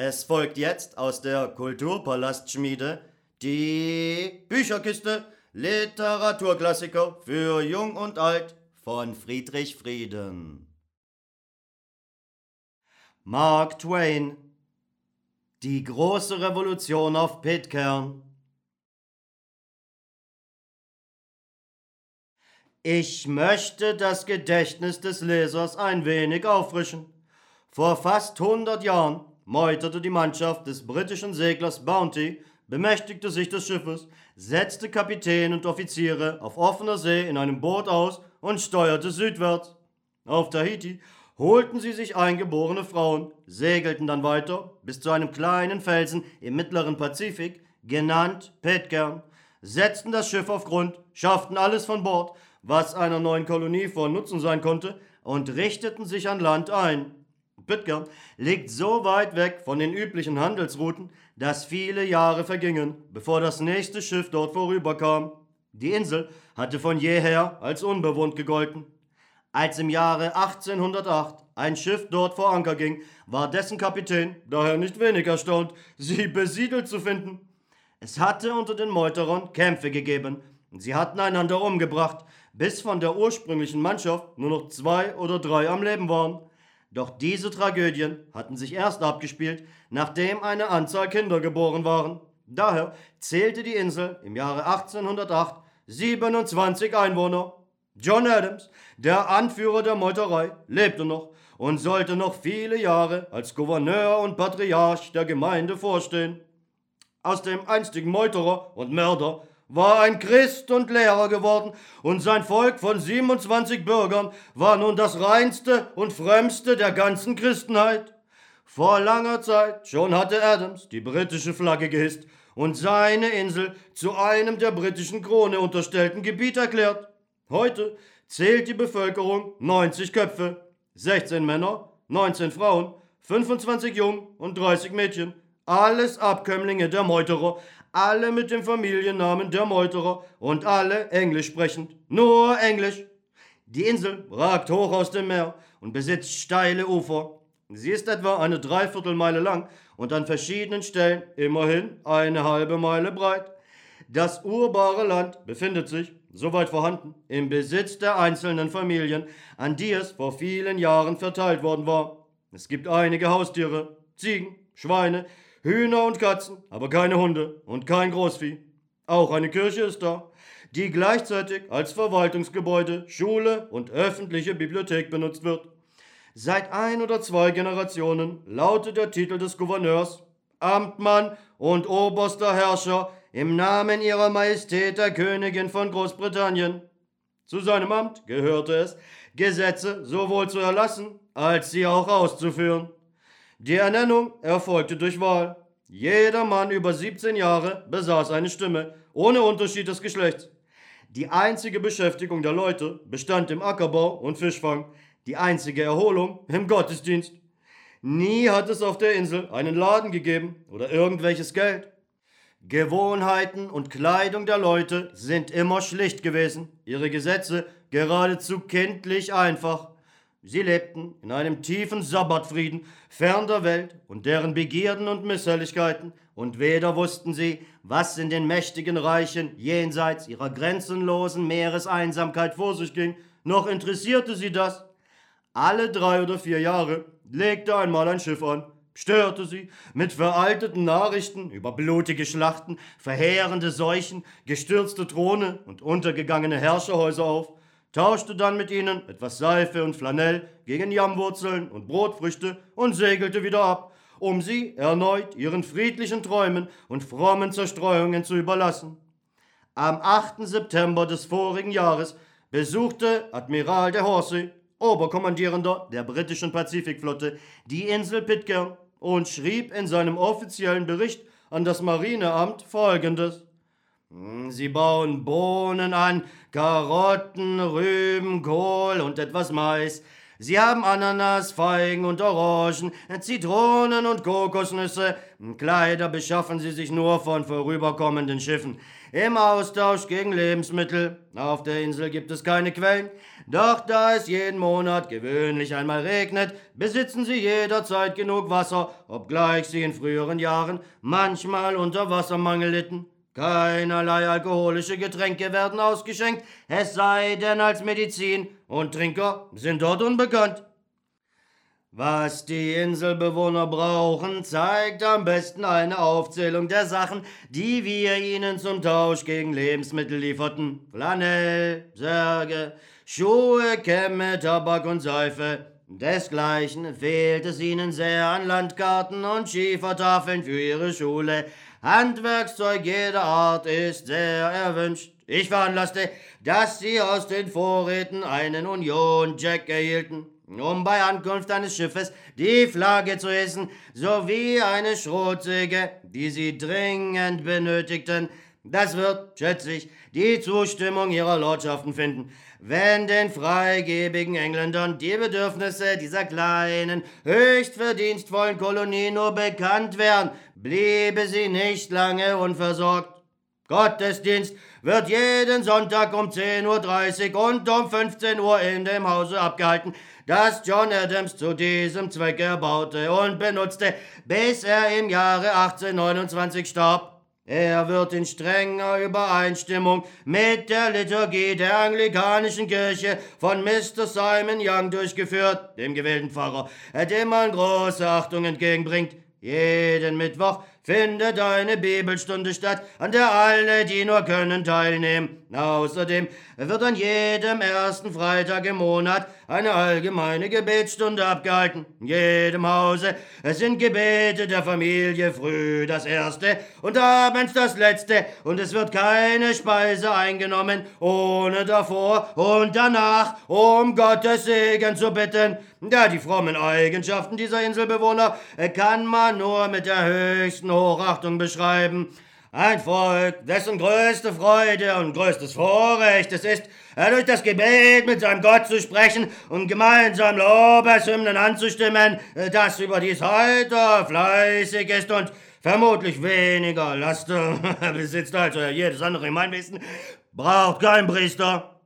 Es folgt jetzt aus der Kulturpalastschmiede die Bücherkiste Literaturklassiker für Jung und Alt von Friedrich Frieden. Mark Twain Die große Revolution auf Pitcairn Ich möchte das Gedächtnis des Lesers ein wenig auffrischen. Vor fast 100 Jahren meuterte die Mannschaft des britischen Seglers Bounty, bemächtigte sich des Schiffes, setzte Kapitän und Offiziere auf offener See in einem Boot aus und steuerte südwärts. Auf Tahiti holten sie sich eingeborene Frauen, segelten dann weiter bis zu einem kleinen Felsen im mittleren Pazifik, genannt Pitcairn, setzten das Schiff auf Grund, schafften alles von Bord, was einer neuen Kolonie von Nutzen sein konnte, und richteten sich an Land ein. Pitcairn liegt so weit weg von den üblichen Handelsrouten, dass viele Jahre vergingen, bevor das nächste Schiff dort vorüberkam. Die Insel hatte von jeher als unbewohnt gegolten. Als im Jahre 1808 ein Schiff dort vor Anker ging, war dessen Kapitän daher nicht wenig erstaunt, sie besiedelt zu finden. Es hatte unter den Meuterern Kämpfe gegeben, sie hatten einander umgebracht, bis von der ursprünglichen Mannschaft nur noch zwei oder drei am Leben waren. Doch diese Tragödien hatten sich erst abgespielt, nachdem eine Anzahl Kinder geboren waren. Daher zählte die Insel im Jahre 1808 27 Einwohner. John Adams, der Anführer der Meuterei, lebte noch und sollte noch viele Jahre als Gouverneur und Patriarch der Gemeinde vorstehen. Aus dem einstigen Meuterer und Mörder war ein Christ und Lehrer geworden, und sein Volk von 27 Bürgern war nun das reinste und frömmste der ganzen Christenheit. Vor langer Zeit schon hatte Adams die britische Flagge gehisst und seine Insel zu einem der britischen Krone unterstellten Gebiet erklärt. Heute zählt die Bevölkerung 90 Köpfe, 16 Männer, 19 Frauen, 25 Jungen und 30 Mädchen, alles Abkömmlinge der Meuterer, alle mit dem Familiennamen der Meuterer und alle englisch sprechend. Nur Englisch. Die Insel ragt hoch aus dem Meer und besitzt steile Ufer. Sie ist etwa eine Dreiviertelmeile lang und an verschiedenen Stellen immerhin eine halbe Meile breit. Das urbare Land befindet sich, soweit vorhanden, im Besitz der einzelnen Familien, an die es vor vielen Jahren verteilt worden war. Es gibt einige Haustiere, Ziegen, Schweine, Hühner und Katzen, aber keine Hunde und kein Großvieh. Auch eine Kirche ist da, die gleichzeitig als Verwaltungsgebäude, Schule und öffentliche Bibliothek benutzt wird. Seit ein oder zwei Generationen lautet der Titel des Gouverneurs Amtmann und oberster Herrscher im Namen ihrer Majestät der Königin von Großbritannien. Zu seinem Amt gehörte es, Gesetze sowohl zu erlassen als sie auch auszuführen. Die Ernennung erfolgte durch Wahl. Jeder Mann über 17 Jahre besaß eine Stimme, ohne Unterschied des Geschlechts. Die einzige Beschäftigung der Leute bestand im Ackerbau und Fischfang, die einzige Erholung im Gottesdienst. Nie hat es auf der Insel einen Laden gegeben oder irgendwelches Geld. Gewohnheiten und Kleidung der Leute sind immer schlicht gewesen, ihre Gesetze geradezu kindlich einfach. Sie lebten in einem tiefen Sabbatfrieden, fern der Welt und deren Begierden und Misshelligkeiten, und weder wussten sie, was in den mächtigen Reichen jenseits ihrer grenzenlosen Meereseinsamkeit vor sich ging, noch interessierte sie das. Alle drei oder vier Jahre legte einmal ein Schiff an, störte sie mit veralteten Nachrichten über blutige Schlachten, verheerende Seuchen, gestürzte Throne und untergegangene Herrscherhäuser auf, tauschte dann mit ihnen etwas Seife und Flanell gegen Jammwurzeln und Brotfrüchte und segelte wieder ab, um sie erneut ihren friedlichen Träumen und frommen Zerstreuungen zu überlassen. Am 8. September des vorigen Jahres besuchte Admiral de Horsey, Oberkommandierender der britischen Pazifikflotte, die Insel Pitcairn und schrieb in seinem offiziellen Bericht an das Marineamt folgendes. Hm, sie bauen Bohnen an, Karotten, Rüben, Kohl und etwas Mais. Sie haben Ananas, Feigen und Orangen, Zitronen und Kokosnüsse. Kleider beschaffen sie sich nur von vorüberkommenden Schiffen. Im Austausch gegen Lebensmittel. Auf der Insel gibt es keine Quellen. Doch da es jeden Monat gewöhnlich einmal regnet, besitzen sie jederzeit genug Wasser, obgleich sie in früheren Jahren manchmal unter Wassermangel litten. Keinerlei alkoholische Getränke werden ausgeschenkt, es sei denn als Medizin, und Trinker sind dort unbekannt. Was die Inselbewohner brauchen, zeigt am besten eine Aufzählung der Sachen, die wir ihnen zum Tausch gegen Lebensmittel lieferten. Flanell, Särge, Schuhe, Kämme, Tabak und Seife. Desgleichen fehlt es ihnen sehr an Landkarten und Schiefertafeln für ihre Schule. Handwerkszeug jeder Art ist sehr erwünscht. Ich veranlasste, dass sie aus den Vorräten einen Union Jack erhielten um bei Ankunft eines Schiffes die Flagge zu hissen, sowie eine Schrotsäge, die sie dringend benötigten. Das wird, schätze ich, die Zustimmung ihrer Lordschaften finden. Wenn den freigebigen Engländern die Bedürfnisse dieser kleinen, höchst verdienstvollen Kolonie nur bekannt wären, bliebe sie nicht lange unversorgt. Gottesdienst wird jeden Sonntag um 10.30 Uhr und um 15 Uhr in dem Hause abgehalten, das John Adams zu diesem Zweck erbaute und benutzte, bis er im Jahre 1829 starb. Er wird in strenger Übereinstimmung mit der Liturgie der anglikanischen Kirche von Mr. Simon Young durchgeführt, dem gewählten Pfarrer, dem man große Achtung entgegenbringt. Jeden Mittwoch findet eine Bibelstunde statt, an der alle, die nur können, teilnehmen. Außerdem wird an jedem ersten Freitag im Monat eine allgemeine Gebetsstunde abgehalten. In jedem Hause sind Gebete der Familie früh das erste und abends das letzte und es wird keine Speise eingenommen, ohne davor und danach um Gottes Segen zu bitten. Ja, die frommen Eigenschaften dieser Inselbewohner kann man nur mit der höchsten Hochachtung beschreiben. Ein Volk, dessen größte Freude und größtes Vorrecht es ist, durch das Gebet mit seinem Gott zu sprechen und gemeinsam Lobeshymnen anzustimmen, das überdies heiter, fleißig ist und vermutlich weniger Laster besitzt als jedes andere Gemeinwesen, braucht kein Priester.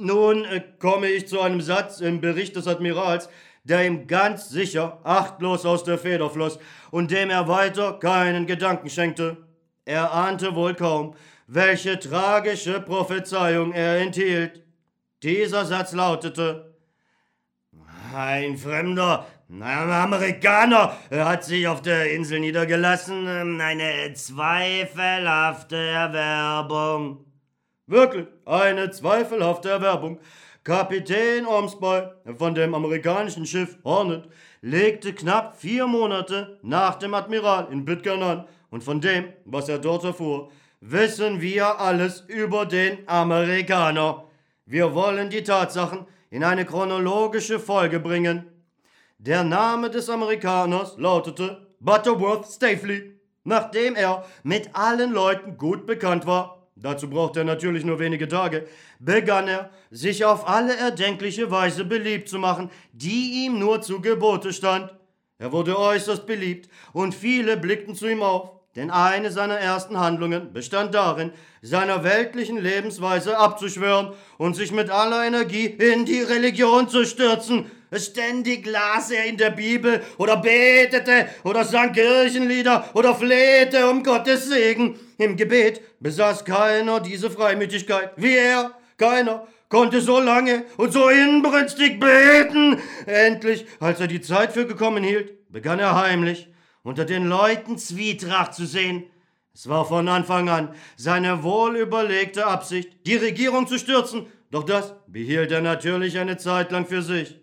Nun äh, komme ich zu einem Satz im Bericht des Admirals, der ihm ganz sicher achtlos aus der Feder floss und dem er weiter keinen Gedanken schenkte. Er ahnte wohl kaum, welche tragische Prophezeiung er enthielt. Dieser Satz lautete Ein Fremder, ein Amerikaner hat sich auf der Insel niedergelassen, eine zweifelhafte Erwerbung. Wirklich, eine zweifelhafte Erwerbung. Kapitän Ormsby von dem amerikanischen Schiff Hornet legte knapp vier Monate nach dem Admiral in Pitcairn an und von dem, was er dort erfuhr, wissen wir alles über den Amerikaner. Wir wollen die Tatsachen in eine chronologische Folge bringen. Der Name des Amerikaners lautete Butterworth Staveley, nachdem er mit allen Leuten gut bekannt war. Dazu brauchte er natürlich nur wenige Tage, begann er, sich auf alle erdenkliche Weise beliebt zu machen, die ihm nur zu Gebote stand. Er wurde äußerst beliebt, und viele blickten zu ihm auf. Denn eine seiner ersten Handlungen bestand darin, seiner weltlichen Lebensweise abzuschwören und sich mit aller Energie in die Religion zu stürzen. Ständig las er in der Bibel oder betete oder sang Kirchenlieder oder flehte um Gottes Segen. Im Gebet besaß keiner diese Freimütigkeit wie er. Keiner konnte so lange und so inbrünstig beten. Endlich, als er die Zeit für gekommen hielt, begann er heimlich unter den Leuten Zwietracht zu sehen. Es war von Anfang an seine wohlüberlegte Absicht, die Regierung zu stürzen, doch das behielt er natürlich eine Zeit lang für sich.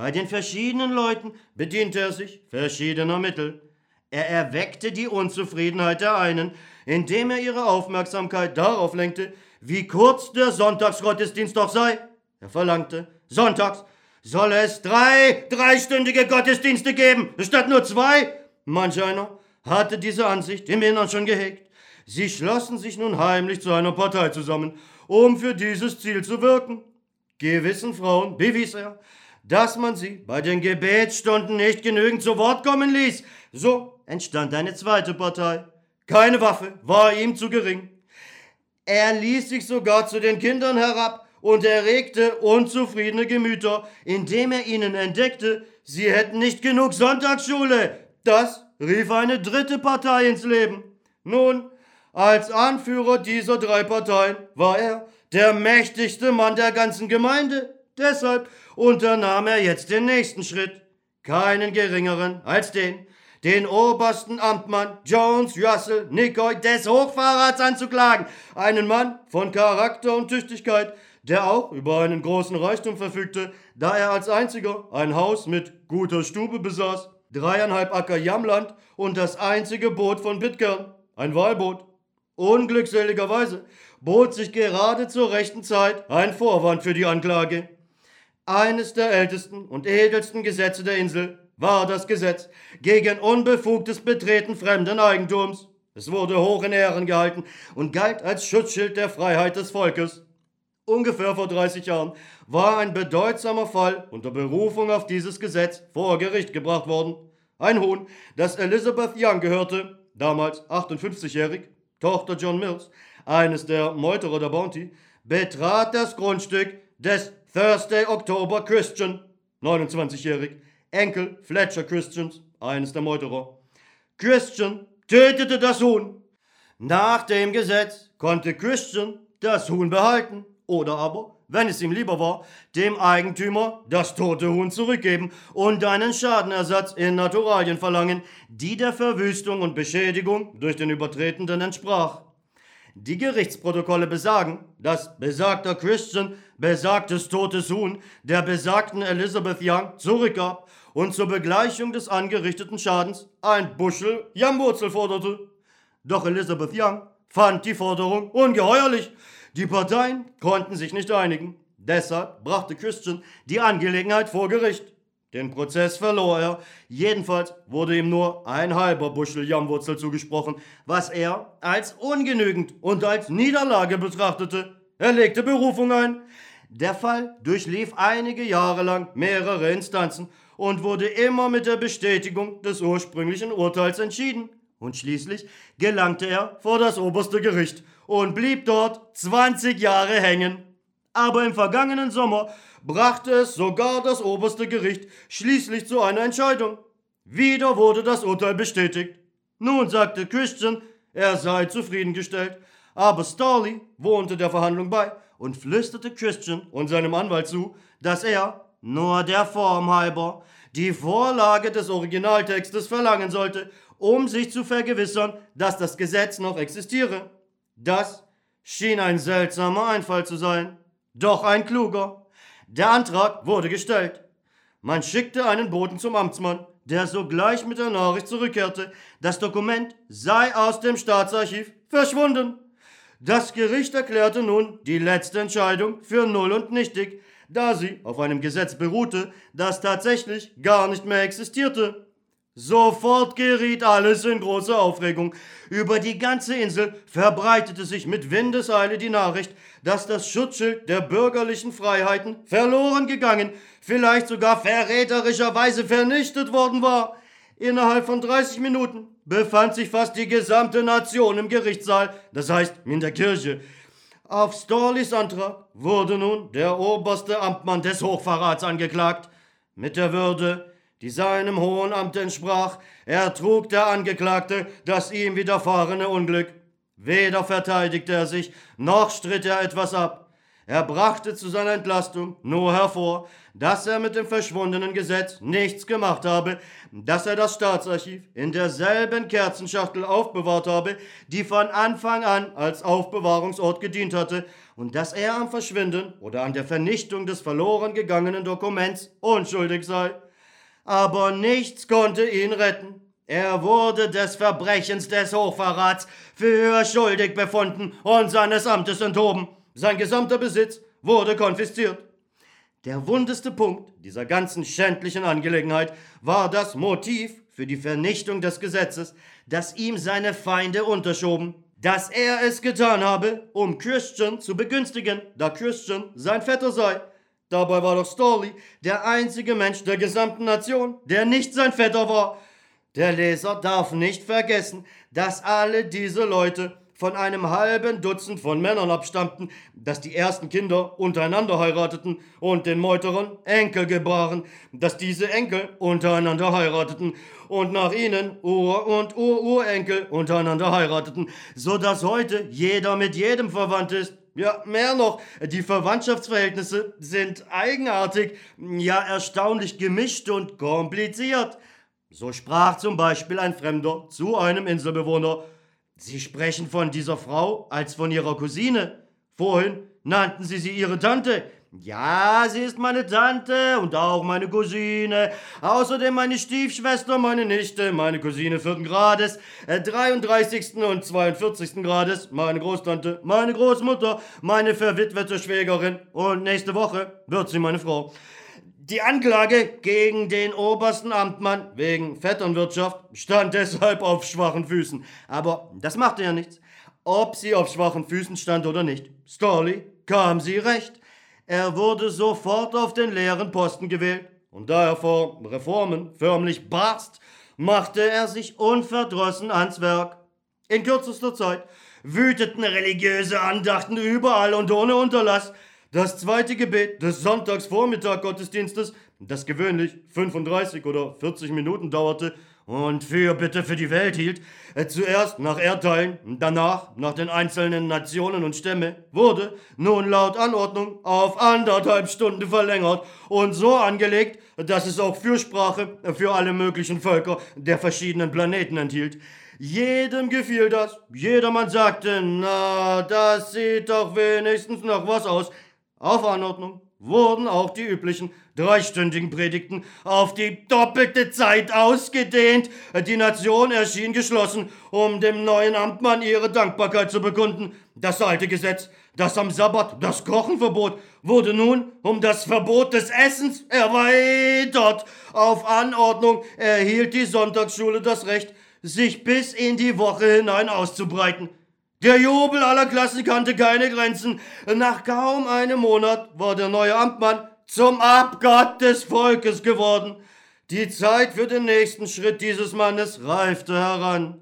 Bei den verschiedenen Leuten bediente er sich verschiedener Mittel. Er erweckte die Unzufriedenheit der einen, indem er ihre Aufmerksamkeit darauf lenkte, wie kurz der Sonntagsgottesdienst doch sei. Er verlangte, sonntags solle es drei dreistündige Gottesdienste geben, statt nur zwei. Manch einer hatte diese Ansicht im Innern schon gehegt. Sie schlossen sich nun heimlich zu einer Partei zusammen, um für dieses Ziel zu wirken. Gewissen Frauen bewies er, dass man sie bei den Gebetsstunden nicht genügend zu Wort kommen ließ. So entstand eine zweite Partei. Keine Waffe war ihm zu gering. Er ließ sich sogar zu den Kindern herab und erregte unzufriedene Gemüter, indem er ihnen entdeckte, sie hätten nicht genug Sonntagsschule. Das rief eine dritte Partei ins Leben. Nun, als Anführer dieser drei Parteien war er der mächtigste Mann der ganzen Gemeinde. Deshalb unternahm er jetzt den nächsten Schritt. Keinen geringeren als den, den obersten Amtmann Jones Russell Nicoy des Hochfahrrads anzuklagen. Einen Mann von Charakter und Tüchtigkeit, der auch über einen großen Reichtum verfügte, da er als einziger ein Haus mit guter Stube besaß, dreieinhalb Acker Jammland und das einzige Boot von Pitcairn, ein Walboot. Unglückseligerweise bot sich gerade zur rechten Zeit ein Vorwand für die Anklage. Eines der ältesten und edelsten Gesetze der Insel war das Gesetz gegen unbefugtes Betreten fremden Eigentums. Es wurde hoch in Ehren gehalten und galt als Schutzschild der Freiheit des Volkes. Ungefähr vor 30 Jahren war ein bedeutsamer Fall unter Berufung auf dieses Gesetz vor Gericht gebracht worden. Ein Huhn, das Elizabeth Young gehörte, damals 58-jährig, Tochter John Mills, eines der Meuterer der Bounty, betrat das Grundstück des Thursday October Christian, 29-jährig, Enkel Fletcher Christians, eines der Meuterer. Christian tötete das Huhn. Nach dem Gesetz konnte Christian das Huhn behalten oder aber, wenn es ihm lieber war, dem Eigentümer das tote Huhn zurückgeben und einen Schadenersatz in Naturalien verlangen, die der Verwüstung und Beschädigung durch den Übertretenden entsprach. Die Gerichtsprotokolle besagen, dass besagter Christian besagtes totes Huhn der besagten Elizabeth Young zurückgab und zur Begleichung des angerichteten Schadens ein Buschel Jammwurzel forderte. Doch Elizabeth Young fand die Forderung ungeheuerlich. Die Parteien konnten sich nicht einigen. Deshalb brachte Christian die Angelegenheit vor Gericht. Den Prozess verlor er. Jedenfalls wurde ihm nur ein halber Buschel Jammwurzel zugesprochen, was er als ungenügend und als Niederlage betrachtete. Er legte Berufung ein. Der Fall durchlief einige Jahre lang mehrere Instanzen und wurde immer mit der Bestätigung des ursprünglichen Urteils entschieden. Und schließlich gelangte er vor das oberste Gericht und blieb dort 20 Jahre hängen. Aber im vergangenen Sommer brachte es sogar das oberste Gericht schließlich zu einer Entscheidung. Wieder wurde das Urteil bestätigt. Nun sagte Christian, er sei zufriedengestellt, aber Starley wohnte der Verhandlung bei und flüsterte Christian und seinem Anwalt zu, dass er, nur der Form halber, die Vorlage des Originaltextes verlangen sollte, um sich zu vergewissern, dass das Gesetz noch existiere. Das schien ein seltsamer Einfall zu sein, doch ein kluger. Der Antrag wurde gestellt. Man schickte einen Boten zum Amtsmann, der sogleich mit der Nachricht zurückkehrte, das Dokument sei aus dem Staatsarchiv verschwunden. Das Gericht erklärte nun die letzte Entscheidung für null und nichtig, da sie auf einem Gesetz beruhte, das tatsächlich gar nicht mehr existierte. Sofort geriet alles in große Aufregung. Über die ganze Insel verbreitete sich mit Windeseile die Nachricht, dass das Schutzschild der bürgerlichen Freiheiten verloren gegangen, vielleicht sogar verräterischerweise vernichtet worden war. Innerhalb von 30 Minuten befand sich fast die gesamte Nation im Gerichtssaal, das heißt in der Kirche. Auf Storleys Antrag wurde nun der oberste Amtmann des Hochverrats angeklagt, mit der Würde, die seinem hohen Amt entsprach, ertrug der Angeklagte das ihm widerfahrene Unglück. Weder verteidigte er sich, noch stritt er etwas ab. Er brachte zu seiner Entlastung nur hervor, dass er mit dem verschwundenen Gesetz nichts gemacht habe, dass er das Staatsarchiv in derselben Kerzenschachtel aufbewahrt habe, die von Anfang an als Aufbewahrungsort gedient hatte, und dass er am Verschwinden oder an der Vernichtung des verloren gegangenen Dokuments unschuldig sei aber nichts konnte ihn retten. Er wurde des Verbrechens des Hochverrats für schuldig befunden und seines Amtes enthoben. Sein gesamter Besitz wurde konfisziert. Der wundeste Punkt dieser ganzen schändlichen Angelegenheit war das Motiv für die Vernichtung des Gesetzes, das ihm seine Feinde unterschoben, dass er es getan habe, um Christian zu begünstigen, da Christian sein Vetter sei. Dabei war doch Storley der einzige Mensch der gesamten Nation, der nicht sein Vetter war. Der Leser darf nicht vergessen, dass alle diese Leute von einem halben Dutzend von Männern abstammten, dass die ersten Kinder untereinander heirateten und den Meuterern Enkel gebaren, dass diese Enkel untereinander heirateten und nach ihnen Ur- und Ururenkel untereinander heirateten, so dass heute jeder mit jedem verwandt ist. Ja, mehr noch, die Verwandtschaftsverhältnisse sind eigenartig, ja erstaunlich gemischt und kompliziert. So sprach zum Beispiel ein Fremder zu einem Inselbewohner, Sie sprechen von dieser Frau als von ihrer Cousine. Vorhin nannten Sie sie Ihre Tante. Ja, sie ist meine Tante und auch meine Cousine. Außerdem meine Stiefschwester, meine Nichte, meine Cousine vierten Grades, äh, 33. und 42. Grades, meine Großtante, meine Großmutter, meine verwitwete Schwägerin und nächste Woche wird sie meine Frau. Die Anklage gegen den obersten Amtmann wegen Vetternwirtschaft stand deshalb auf schwachen Füßen. Aber das machte ja nichts. Ob sie auf schwachen Füßen stand oder nicht. Storley kam sie recht. Er wurde sofort auf den leeren Posten gewählt. Und da er vor Reformen förmlich barst, machte er sich unverdrossen ans Werk. In kürzester Zeit wüteten religiöse Andachten überall und ohne Unterlass. Das zweite Gebet des Sonntagsvormittag-Gottesdienstes, das gewöhnlich 35 oder 40 Minuten dauerte und für bitte für die Welt hielt, äh, zuerst nach Erdteilen, danach nach den einzelnen Nationen und Stämme, wurde nun laut Anordnung auf anderthalb Stunden verlängert und so angelegt, dass es auch Fürsprache für alle möglichen Völker der verschiedenen Planeten enthielt. Jedem gefiel das. Jedermann sagte, na, das sieht doch wenigstens noch was aus. Auf Anordnung wurden auch die üblichen dreistündigen Predigten auf die doppelte Zeit ausgedehnt. Die Nation erschien geschlossen, um dem neuen Amtmann ihre Dankbarkeit zu bekunden. Das alte Gesetz, das am Sabbat das Kochenverbot, wurde nun um das Verbot des Essens erweitert. Auf Anordnung erhielt die Sonntagsschule das Recht, sich bis in die Woche hinein auszubreiten. Der Jubel aller Klassen kannte keine Grenzen. Nach kaum einem Monat war der neue Amtmann zum Abgott des Volkes geworden. Die Zeit für den nächsten Schritt dieses Mannes reifte heran.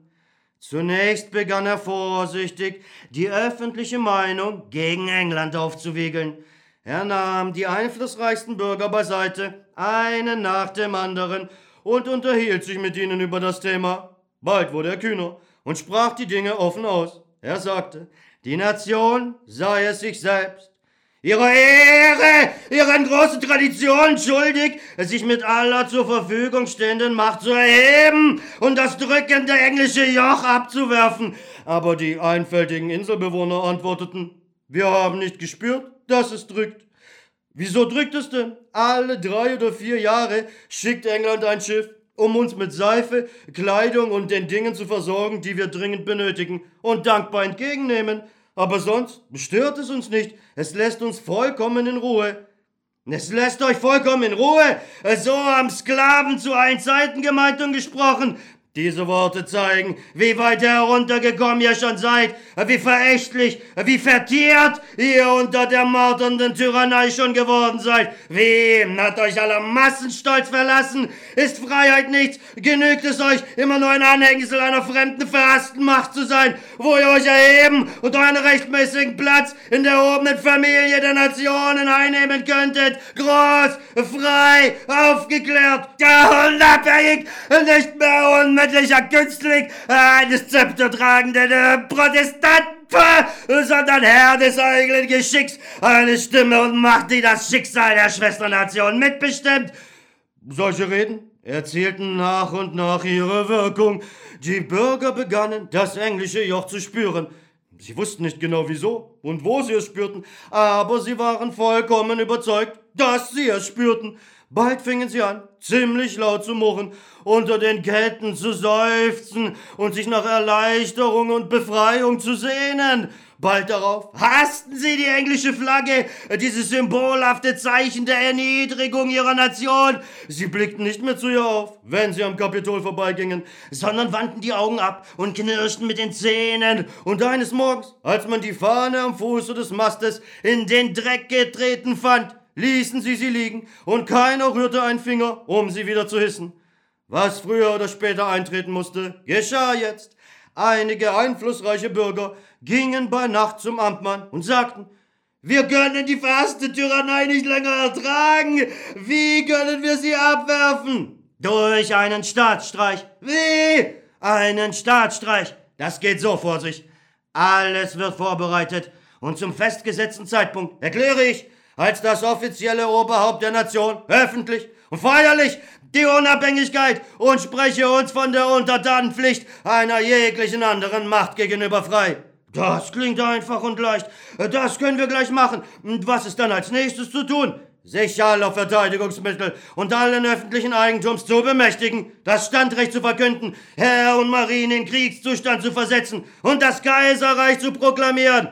Zunächst begann er vorsichtig, die öffentliche Meinung gegen England aufzuwiegeln. Er nahm die einflussreichsten Bürger beiseite, einen nach dem anderen, und unterhielt sich mit ihnen über das Thema. Bald wurde er kühner und sprach die Dinge offen aus. Er sagte, die Nation sei es sich selbst, ihre Ehre, ihren großen Traditionen schuldig, sich mit aller zur Verfügung stehenden Macht zu erheben und das drückende englische Joch abzuwerfen. Aber die einfältigen Inselbewohner antworteten, wir haben nicht gespürt, dass es drückt. Wieso drückt es denn? Alle drei oder vier Jahre schickt England ein Schiff um uns mit Seife, Kleidung und den Dingen zu versorgen, die wir dringend benötigen und dankbar entgegennehmen. Aber sonst stört es uns nicht. Es lässt uns vollkommen in Ruhe. Es lässt euch vollkommen in Ruhe. So haben Sklaven zu allen Zeiten gemeint und gesprochen. Diese Worte zeigen, wie weit heruntergekommen ihr schon seid, wie verächtlich, wie vertiert ihr unter der marternden Tyrannei schon geworden seid. Wem hat euch aller Massenstolz verlassen? Ist Freiheit nichts? Genügt es euch, immer nur ein Anhängsel einer fremden, verhassten Macht zu sein, wo ihr euch erheben und euren rechtmäßigen Platz in der erhobenen Familie der Nationen einnehmen könntet? Groß, frei, aufgeklärt, unabhängig, nicht mehr unmittelbar unendlicher Günstling eines zeptertragenden äh, Protestanten, sondern Herr des eigenen Geschicks, eine Stimme und Macht, die das Schicksal der Schwesternation mitbestimmt. Solche Reden erzielten nach und nach ihre Wirkung. Die Bürger begannen, das englische Joch zu spüren. Sie wussten nicht genau wieso und wo sie es spürten, aber sie waren vollkommen überzeugt, dass sie es spürten. Bald fingen sie an, ziemlich laut zu murren, unter den Ketten zu seufzen und sich nach Erleichterung und Befreiung zu sehnen. Bald darauf hassten sie die englische Flagge, dieses symbolhafte Zeichen der Erniedrigung ihrer Nation. Sie blickten nicht mehr zu ihr auf, wenn sie am Kapitol vorbeigingen, sondern wandten die Augen ab und knirschten mit den Zähnen. Und eines Morgens, als man die Fahne am Fuße des Mastes in den Dreck getreten fand, ließen sie sie liegen und keiner rührte einen Finger, um sie wieder zu hissen. Was früher oder später eintreten musste, geschah jetzt. Einige einflussreiche Bürger gingen bei Nacht zum Amtmann und sagten, wir können die verhasste Tyrannei nicht länger ertragen. Wie können wir sie abwerfen? Durch einen Staatsstreich. Wie? Einen Staatsstreich. Das geht so vor sich. Alles wird vorbereitet und zum festgesetzten Zeitpunkt erkläre ich als das offizielle Oberhaupt der Nation öffentlich und feierlich die Unabhängigkeit und spreche uns von der Untertanenpflicht einer jeglichen anderen Macht gegenüber frei. Das klingt einfach und leicht. Das können wir gleich machen. Und was ist dann als nächstes zu tun? Sich aller Verteidigungsmittel und allen öffentlichen Eigentums zu bemächtigen, das Standrecht zu verkünden, Herr und Marine in Kriegszustand zu versetzen und das Kaiserreich zu proklamieren.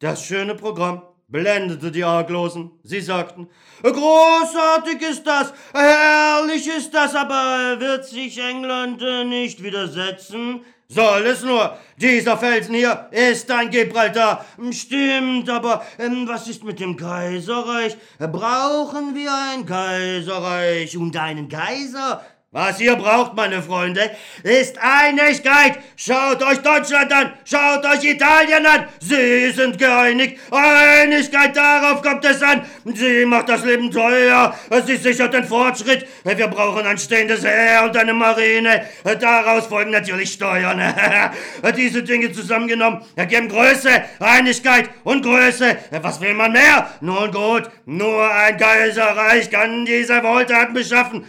Das schöne Programm blendete die Arglosen. Sie sagten, großartig ist das, herrlich ist das, aber wird sich England nicht widersetzen? Soll es nur. Dieser Felsen hier ist ein Gibraltar. Stimmt, aber ähm, was ist mit dem Kaiserreich? Brauchen wir ein Kaiserreich und einen Kaiser? Was ihr braucht, meine Freunde, ist Einigkeit. Schaut euch Deutschland an, schaut euch Italien an. Sie sind geeinigt. Einigkeit, darauf kommt es an. Sie macht das Leben teuer. Sie sichert den Fortschritt. Wir brauchen ein stehendes Heer und eine Marine. Daraus folgen natürlich Steuern. Diese Dinge zusammengenommen ergeben Größe, Einigkeit und Größe. Was will man mehr? Nun gut, nur ein Kaiserreich kann diese Wohltat beschaffen.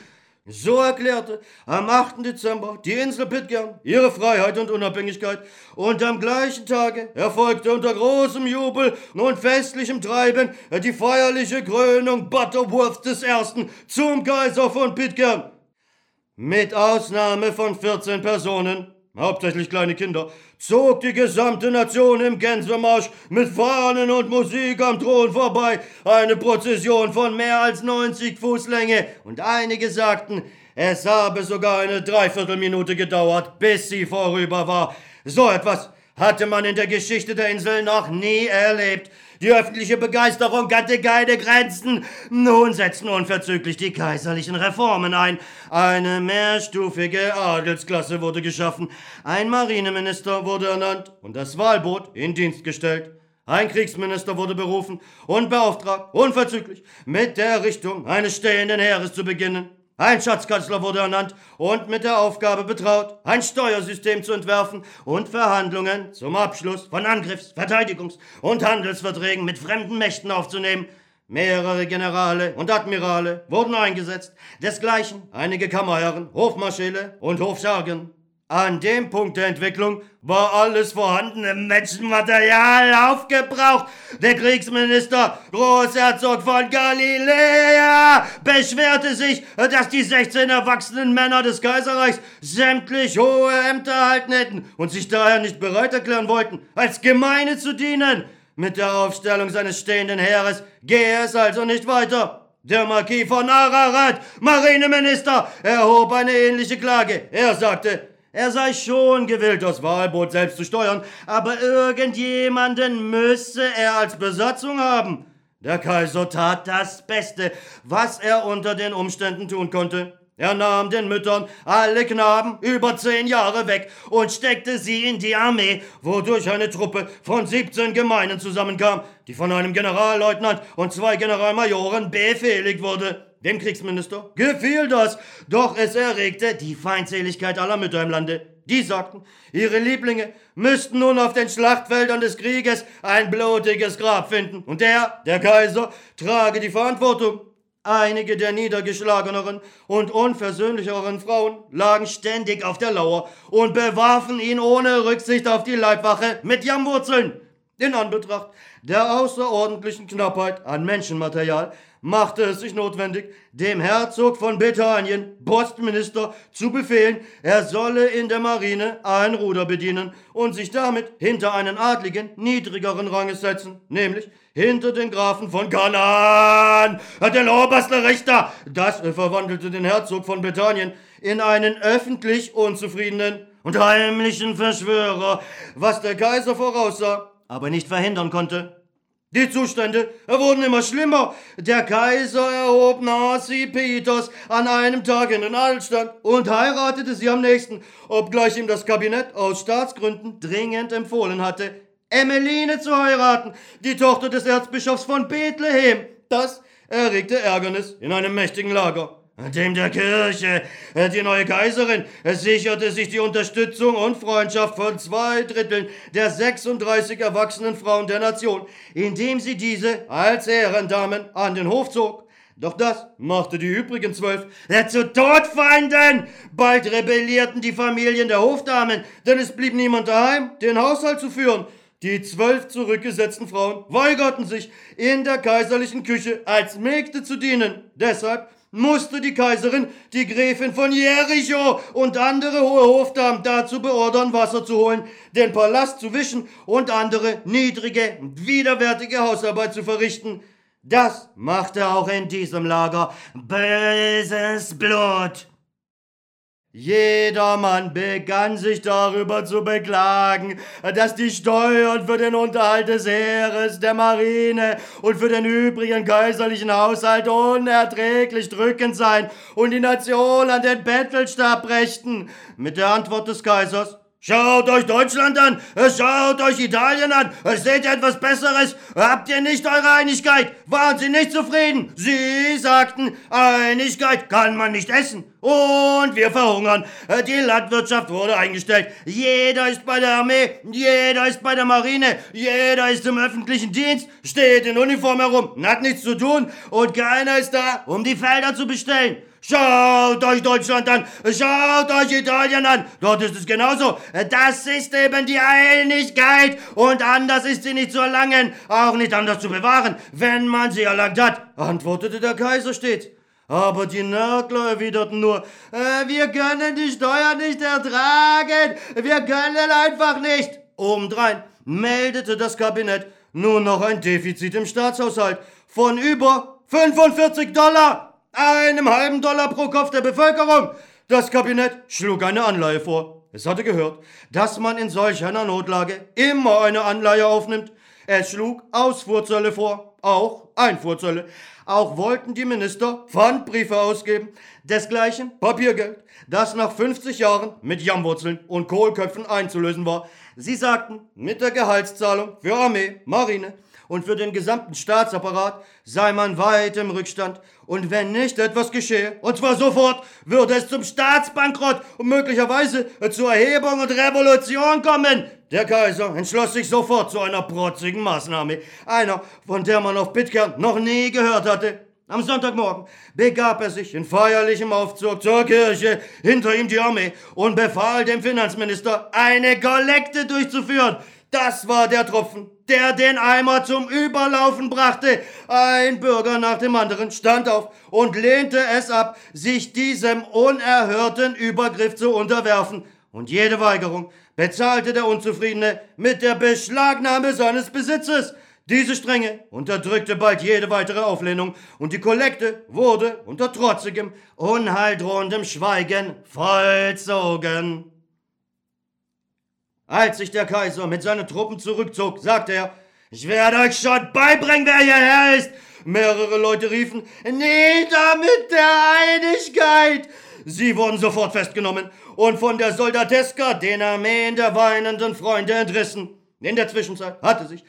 So erklärte am 8. Dezember die Insel Pitcairn ihre Freiheit und Unabhängigkeit und am gleichen Tage erfolgte unter großem Jubel und festlichem Treiben die feierliche Krönung Butterworth I. zum Kaiser von Pitcairn. Mit Ausnahme von 14 Personen hauptsächlich kleine Kinder, zog die gesamte Nation im Gänsemarsch mit Fahnen und Musik am Thron vorbei, eine Prozession von mehr als 90 Fuß Länge, und einige sagten, es habe sogar eine Dreiviertelminute gedauert, bis sie vorüber war. So etwas hatte man in der Geschichte der Insel noch nie erlebt. Die öffentliche Begeisterung hatte keine Grenzen. Nun setzten unverzüglich die kaiserlichen Reformen ein. Eine mehrstufige Adelsklasse wurde geschaffen. Ein Marineminister wurde ernannt und das Wahlboot in Dienst gestellt. Ein Kriegsminister wurde berufen und beauftragt, unverzüglich mit der Errichtung eines stehenden Heeres zu beginnen. Ein Schatzkanzler wurde ernannt und mit der Aufgabe betraut, ein Steuersystem zu entwerfen und Verhandlungen zum Abschluss von Angriffs-, Verteidigungs- und Handelsverträgen mit fremden Mächten aufzunehmen. Mehrere Generale und Admirale wurden eingesetzt, desgleichen einige Kammerherren, Hofmarschäle und Hofschergen. An dem Punkt der Entwicklung war alles vorhandene Menschenmaterial aufgebraucht. Der Kriegsminister, Großherzog von Galiläa, beschwerte sich, dass die 16 erwachsenen Männer des Kaiserreichs sämtlich hohe Ämter erhalten hätten und sich daher nicht bereit erklären wollten, als Gemeine zu dienen. Mit der Aufstellung seines stehenden Heeres gehe es also nicht weiter. Der Marquis von Ararat, Marineminister, erhob eine ähnliche Klage. Er sagte, er sei schon gewillt, das Wahlboot selbst zu steuern, aber irgendjemanden müsse er als Besatzung haben. Der Kaiser tat das Beste, was er unter den Umständen tun konnte. Er nahm den Müttern alle Knaben über zehn Jahre weg und steckte sie in die Armee, wodurch eine Truppe von 17 Gemeinen zusammenkam, die von einem Generalleutnant und zwei Generalmajoren befehligt wurde. Dem Kriegsminister gefiel das, doch es erregte die Feindseligkeit aller Mütter im Lande. Die sagten, ihre Lieblinge müssten nun auf den Schlachtfeldern des Krieges ein blutiges Grab finden, und er, der Kaiser, trage die Verantwortung. Einige der niedergeschlageneren und unversöhnlicheren Frauen lagen ständig auf der Lauer und bewarfen ihn ohne Rücksicht auf die Leibwache mit Jammwurzeln. In Anbetracht der außerordentlichen Knappheit an Menschenmaterial machte es sich notwendig, dem Herzog von Britannien, Postminister, zu befehlen, er solle in der Marine ein Ruder bedienen und sich damit hinter einen Adligen niedrigeren Ranges setzen, nämlich hinter den Grafen von Kanaan, den obersten Richter. Das verwandelte den Herzog von Britannien in einen öffentlich unzufriedenen und heimlichen Verschwörer, was der Kaiser voraussah, aber nicht verhindern konnte. Die Zustände wurden immer schlimmer. Der Kaiser erhob Nasi Peters an einem Tag in den Altstand und heiratete sie am nächsten, obgleich ihm das Kabinett aus Staatsgründen dringend empfohlen hatte, Emmeline zu heiraten, die Tochter des Erzbischofs von Bethlehem. Das erregte Ärgernis in einem mächtigen Lager dem der Kirche. Die neue Kaiserin sicherte sich die Unterstützung und Freundschaft von zwei Dritteln der 36 erwachsenen Frauen der Nation, indem sie diese als Ehrendamen an den Hof zog. Doch das machte die übrigen zwölf zu Todfeinden. Bald rebellierten die Familien der Hofdamen, denn es blieb niemand daheim, den Haushalt zu führen. Die zwölf zurückgesetzten Frauen weigerten sich, in der kaiserlichen Küche als Mägde zu dienen. Deshalb musste die Kaiserin die Gräfin von Jericho und andere hohe Hofdamen dazu beordern, Wasser zu holen, den Palast zu wischen und andere niedrige, widerwärtige Hausarbeit zu verrichten. Das machte auch in diesem Lager böses Blut. Jedermann begann sich darüber zu beklagen, dass die Steuern für den Unterhalt des Heeres, der Marine und für den übrigen kaiserlichen Haushalt unerträglich drückend seien und die Nation an den Bettelstab brächten. Mit der Antwort des Kaisers Schaut euch Deutschland an, schaut euch Italien an, seht ihr etwas Besseres? Habt ihr nicht eure Einigkeit? Waren sie nicht zufrieden? Sie sagten, Einigkeit kann man nicht essen. Und wir verhungern. Die Landwirtschaft wurde eingestellt. Jeder ist bei der Armee, jeder ist bei der Marine, jeder ist im öffentlichen Dienst, steht in Uniform herum, hat nichts zu tun und keiner ist da, um die Felder zu bestellen. Schaut euch Deutschland an, schaut euch Italien an, dort ist es genauso. Das ist eben die Einigkeit. Und anders ist sie nicht zu erlangen, auch nicht anders zu bewahren, wenn man sie erlangt hat, antwortete der Kaiser stets. Aber die Nörgler erwiderten nur, äh, wir können die Steuern nicht ertragen, wir können einfach nicht. Obendrein meldete das Kabinett nur noch ein Defizit im Staatshaushalt von über 45 Dollar einem halben Dollar pro Kopf der Bevölkerung. Das Kabinett schlug eine Anleihe vor. Es hatte gehört, dass man in solch einer Notlage immer eine Anleihe aufnimmt. Es schlug Ausfuhrzölle vor, auch Einfuhrzölle. Auch wollten die Minister Pfandbriefe ausgeben, desgleichen Papiergeld, das nach 50 Jahren mit Jammwurzeln und Kohlköpfen einzulösen war. Sie sagten, mit der Gehaltszahlung für Armee, Marine, und für den gesamten Staatsapparat sei man weit im Rückstand. Und wenn nicht etwas geschehe, und zwar sofort, würde es zum Staatsbankrott und möglicherweise zur Erhebung und Revolution kommen. Der Kaiser entschloss sich sofort zu einer protzigen Maßnahme, einer, von der man auf Pitcairn noch nie gehört hatte. Am Sonntagmorgen begab er sich in feierlichem Aufzug zur Kirche, hinter ihm die Armee, und befahl dem Finanzminister, eine Kollekte durchzuführen. Das war der Tropfen, der den Eimer zum Überlaufen brachte. Ein Bürger nach dem anderen stand auf und lehnte es ab, sich diesem unerhörten Übergriff zu unterwerfen. Und jede Weigerung bezahlte der Unzufriedene mit der Beschlagnahme seines Besitzes. Diese Strenge unterdrückte bald jede weitere Auflehnung und die Kollekte wurde unter trotzigem, unheildrohendem Schweigen vollzogen. Als sich der Kaiser mit seinen Truppen zurückzog, sagte er, ich werde euch schon beibringen, wer hierher ist. Mehrere Leute riefen, nieder mit der Einigkeit. Sie wurden sofort festgenommen und von der Soldateska den Armeen der weinenden Freunde entrissen. In der Zwischenzeit hatte sich,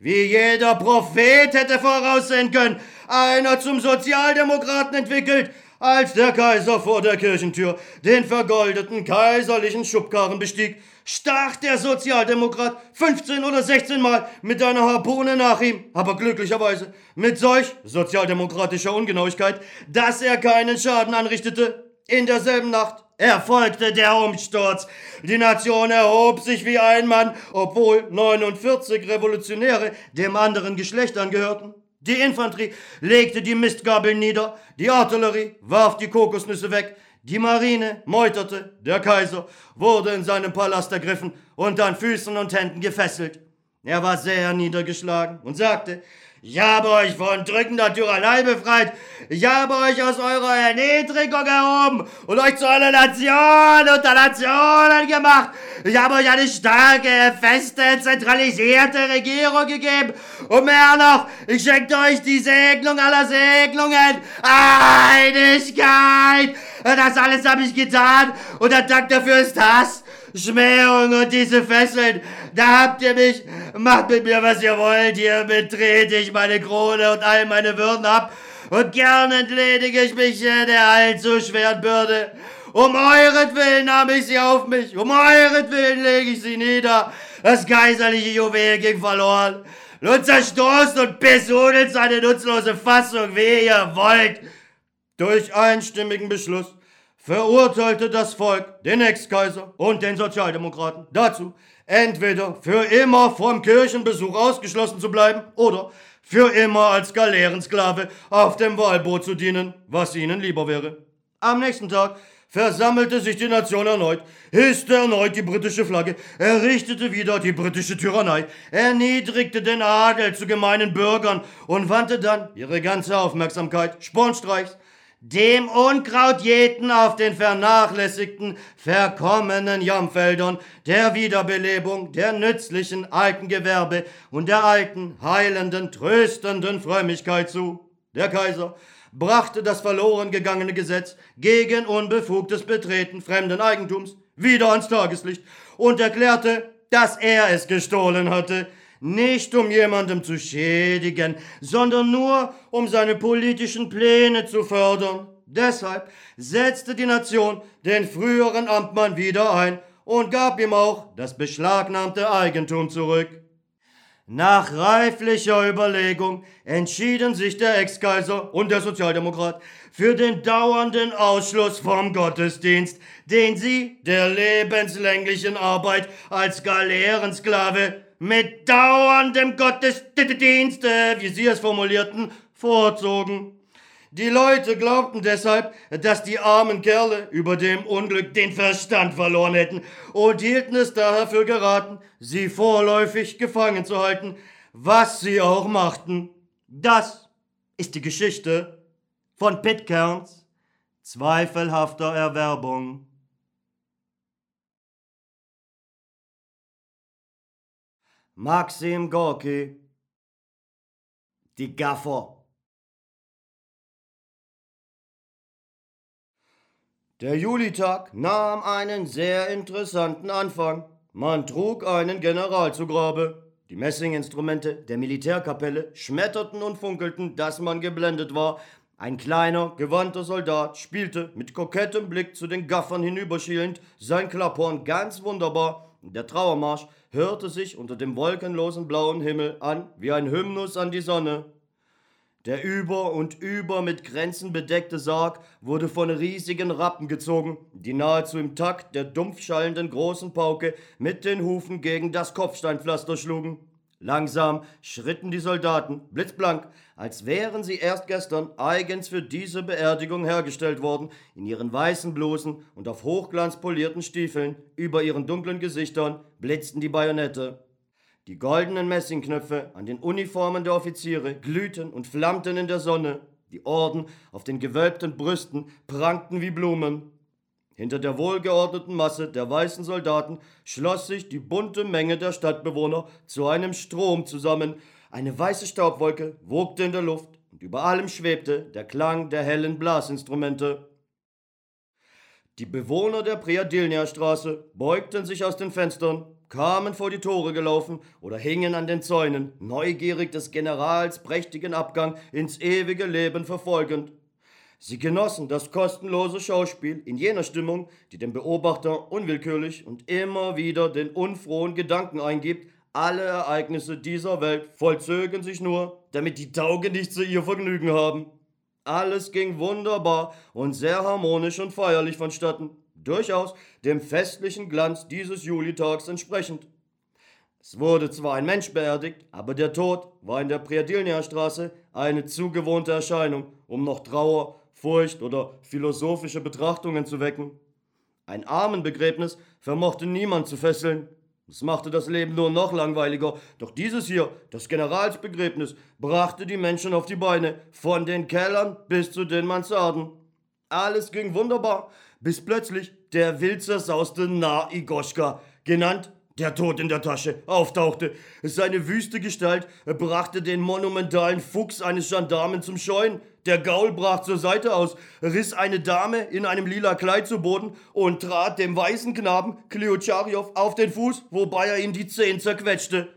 wie jeder Prophet hätte voraussehen können, einer zum Sozialdemokraten entwickelt, als der Kaiser vor der Kirchentür den vergoldeten kaiserlichen Schubkarren bestieg stach der Sozialdemokrat 15 oder 16 Mal mit einer Harpune nach ihm, aber glücklicherweise mit solch sozialdemokratischer Ungenauigkeit, dass er keinen Schaden anrichtete. In derselben Nacht erfolgte der Umsturz. Die Nation erhob sich wie ein Mann, obwohl 49 Revolutionäre dem anderen Geschlecht angehörten. Die Infanterie legte die Mistgabeln nieder, die Artillerie warf die Kokosnüsse weg, die Marine meuterte, der Kaiser wurde in seinem Palast ergriffen und an Füßen und Händen gefesselt. Er war sehr niedergeschlagen und sagte, ich habe euch von drückender Tyrannei befreit. Ich habe euch aus eurer Erniedrigung erhoben und euch zu einer Nation unter Nationen gemacht. Ich habe euch eine starke, feste, zentralisierte Regierung gegeben. Und mehr noch, ich schenkte euch die Segnung aller Segnungen. Einigkeit. Das alles habe ich getan. Und der Dank dafür ist Hass. Schmähung und diese Fesseln. Da habt ihr mich. Macht mit mir, was ihr wollt. Hiermit trete ich meine Krone und all meine Würden ab. Und gern entledige ich mich der allzu schweren Bürde. Um euretwillen nahm ich sie auf mich. Um euretwillen lege ich sie nieder. Das kaiserliche Juwel ging verloren. Nun zerstoßt und besudelt seine nutzlose Fassung, wie ihr wollt. Durch einstimmigen Beschluss verurteilte das Volk den Ex-Kaiser und den Sozialdemokraten dazu, entweder für immer vom Kirchenbesuch ausgeschlossen zu bleiben oder für immer als Galeerensklave auf dem Wahlboot zu dienen, was ihnen lieber wäre. Am nächsten Tag versammelte sich die Nation erneut, hisste erneut die britische Flagge, errichtete wieder die britische Tyrannei, erniedrigte den Adel zu gemeinen Bürgern und wandte dann ihre ganze Aufmerksamkeit Spornstreichs dem Unkraut jäten auf den vernachlässigten, verkommenen Jammfeldern, der Wiederbelebung der nützlichen alten Gewerbe und der alten, heilenden, tröstenden Frömmigkeit zu. Der Kaiser brachte das verloren gegangene Gesetz gegen unbefugtes Betreten fremden Eigentums wieder ans Tageslicht und erklärte, dass er es gestohlen hatte, nicht um jemandem zu schädigen, sondern nur um seine politischen Pläne zu fördern. Deshalb setzte die Nation den früheren Amtmann wieder ein und gab ihm auch das beschlagnahmte Eigentum zurück. Nach reiflicher Überlegung entschieden sich der Ex-Kaiser und der Sozialdemokrat für den dauernden Ausschluss vom Gottesdienst, den sie der lebenslänglichen Arbeit als Galeerensklave mit dauerndem Gottesdienst, wie sie es formulierten, vorzogen. Die Leute glaubten deshalb, dass die armen Kerle über dem Unglück den Verstand verloren hätten und hielten es daher für geraten, sie vorläufig gefangen zu halten, was sie auch machten. Das ist die Geschichte von Pitcairns zweifelhafter Erwerbung. Maxim Gorki Die Gaffer Der Julitag nahm einen sehr interessanten Anfang. Man trug einen General zu Grabe. Die Messinginstrumente der Militärkapelle schmetterten und funkelten, dass man geblendet war. Ein kleiner, gewandter Soldat spielte mit kokettem Blick zu den Gaffern hinüberschielend sein Klapphorn ganz wunderbar. Der Trauermarsch hörte sich unter dem wolkenlosen blauen Himmel an wie ein Hymnus an die Sonne. Der über und über mit Grenzen bedeckte Sarg wurde von riesigen Rappen gezogen, die nahezu im Takt der dumpf schallenden großen Pauke mit den Hufen gegen das Kopfsteinpflaster schlugen. Langsam schritten die Soldaten, blitzblank, als wären sie erst gestern eigens für diese Beerdigung hergestellt worden, in ihren weißen Blusen und auf hochglanzpolierten Stiefeln, über ihren dunklen Gesichtern blitzten die Bajonette. Die goldenen Messingknöpfe an den Uniformen der Offiziere glühten und flammten in der Sonne, die Orden auf den gewölbten Brüsten prangten wie Blumen. Hinter der wohlgeordneten Masse der weißen Soldaten schloss sich die bunte Menge der Stadtbewohner zu einem Strom zusammen. Eine weiße Staubwolke wogte in der Luft und über allem schwebte der Klang der hellen Blasinstrumente. Die Bewohner der Priadilnia-Straße beugten sich aus den Fenstern, kamen vor die Tore gelaufen oder hingen an den Zäunen, neugierig des Generals prächtigen Abgang ins ewige Leben verfolgend. Sie genossen das kostenlose Schauspiel in jener Stimmung, die dem Beobachter unwillkürlich und immer wieder den unfrohen Gedanken eingibt, alle Ereignisse dieser Welt vollzögen sich nur, damit die Taugenichtse ihr Vergnügen haben. Alles ging wunderbar und sehr harmonisch und feierlich vonstatten, durchaus dem festlichen Glanz dieses Julitags entsprechend. Es wurde zwar ein Mensch beerdigt, aber der Tod war in der Priadilnia-Straße eine zu gewohnte Erscheinung, um noch Trauer, Furcht oder philosophische Betrachtungen zu wecken. Ein Armenbegräbnis vermochte niemand zu fesseln, es machte das Leben nur noch langweiliger. Doch dieses hier, das Generalsbegräbnis, brachte die Menschen auf die Beine, von den Kellern bis zu den Mansarden. Alles ging wunderbar, bis plötzlich der wild zersauste Narr Igoschka, genannt der Tod in der Tasche, auftauchte. Seine wüste Gestalt brachte den monumentalen Fuchs eines Gendarmen zum Scheuen. Der Gaul brach zur Seite aus, riss eine Dame in einem lila Kleid zu Boden und trat dem weißen Knaben Kleotscharjow auf den Fuß, wobei er ihm die Zehen zerquetschte.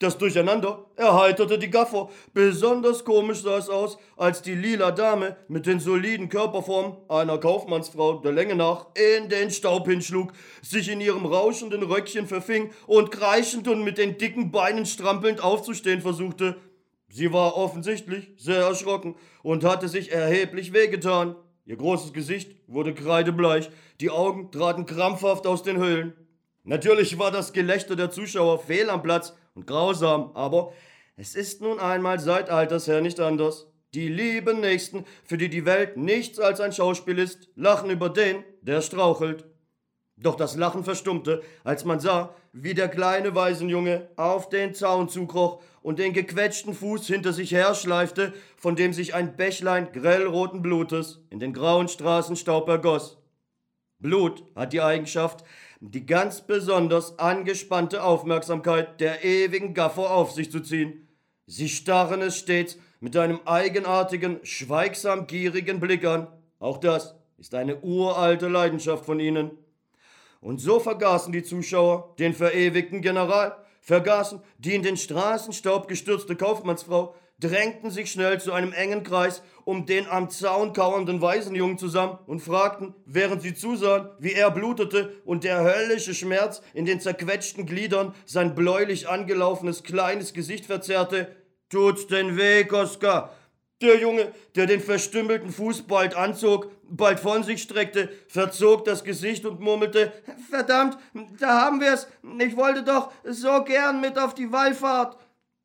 Das Durcheinander erheiterte die Gaffer. Besonders komisch sah es aus, als die lila Dame mit den soliden Körperformen einer Kaufmannsfrau der Länge nach in den Staub hinschlug, sich in ihrem rauschenden Röckchen verfing und kreischend und mit den dicken Beinen strampelnd aufzustehen versuchte. Sie war offensichtlich sehr erschrocken und hatte sich erheblich wehgetan. Ihr großes Gesicht wurde kreidebleich, die Augen traten krampfhaft aus den Höhlen. Natürlich war das Gelächter der Zuschauer fehl am Platz und grausam, aber es ist nun einmal seit alters her nicht anders. Die lieben Nächsten, für die die Welt nichts als ein Schauspiel ist, lachen über den, der strauchelt. Doch das Lachen verstummte, als man sah, wie der kleine Waisenjunge auf den Zaun zukroch und den gequetschten Fuß hinter sich herschleifte, von dem sich ein Bächlein grellroten Blutes in den grauen Straßenstaub ergoss. Blut hat die Eigenschaft, die ganz besonders angespannte Aufmerksamkeit der ewigen Gaffer auf sich zu ziehen. Sie starren es stets mit einem eigenartigen, schweigsam gierigen Blick an. Auch das ist eine uralte Leidenschaft von ihnen. Und so vergaßen die Zuschauer den verewigten General, vergaßen die in den Straßenstaub gestürzte Kaufmannsfrau, drängten sich schnell zu einem engen Kreis um den am Zaun kauernden Waisenjungen zusammen und fragten, während sie zusahen, wie er blutete und der höllische Schmerz in den zerquetschten Gliedern sein bläulich angelaufenes kleines Gesicht verzerrte, Tut's denn weh, Koska? Der Junge, der den verstümmelten Fuß bald anzog, bald von sich streckte, verzog das Gesicht und murmelte, Verdammt, da haben wir's. Ich wollte doch so gern mit auf die Wallfahrt.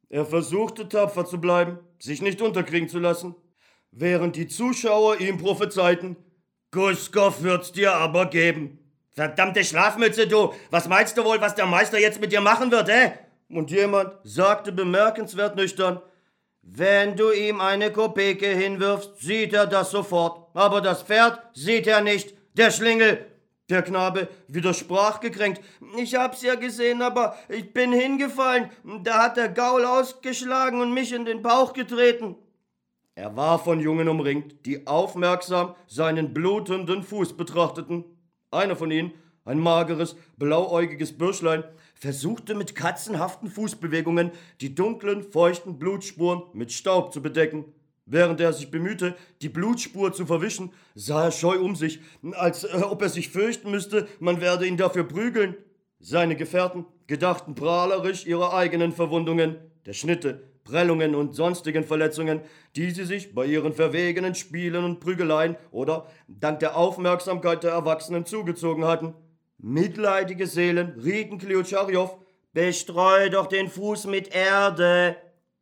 Er versuchte tapfer zu bleiben, sich nicht unterkriegen zu lassen, während die Zuschauer ihm prophezeiten, Guskow wird's dir aber geben. Verdammte Schlafmütze, du! Was meinst du wohl, was der Meister jetzt mit dir machen wird, hä? Und jemand sagte bemerkenswert nüchtern, wenn du ihm eine Kopeke hinwirfst, sieht er das sofort. Aber das Pferd sieht er nicht. Der Schlingel, der Knabe widersprach gekränkt. Ich hab's ja gesehen, aber ich bin hingefallen. Da hat der Gaul ausgeschlagen und mich in den Bauch getreten. Er war von Jungen umringt, die aufmerksam seinen blutenden Fuß betrachteten. Einer von ihnen, ein mageres, blauäugiges Bürschlein, versuchte mit katzenhaften Fußbewegungen die dunklen, feuchten Blutspuren mit Staub zu bedecken. Während er sich bemühte, die Blutspur zu verwischen, sah er scheu um sich, als äh, ob er sich fürchten müsste, man werde ihn dafür prügeln. Seine Gefährten gedachten prahlerisch ihrer eigenen Verwundungen, der Schnitte, Prellungen und sonstigen Verletzungen, die sie sich bei ihren verwegenen Spielen und Prügeleien oder dank der Aufmerksamkeit der Erwachsenen zugezogen hatten. Mitleidige Seelen rieten Kliotscharjow, bestreu doch den Fuß mit Erde,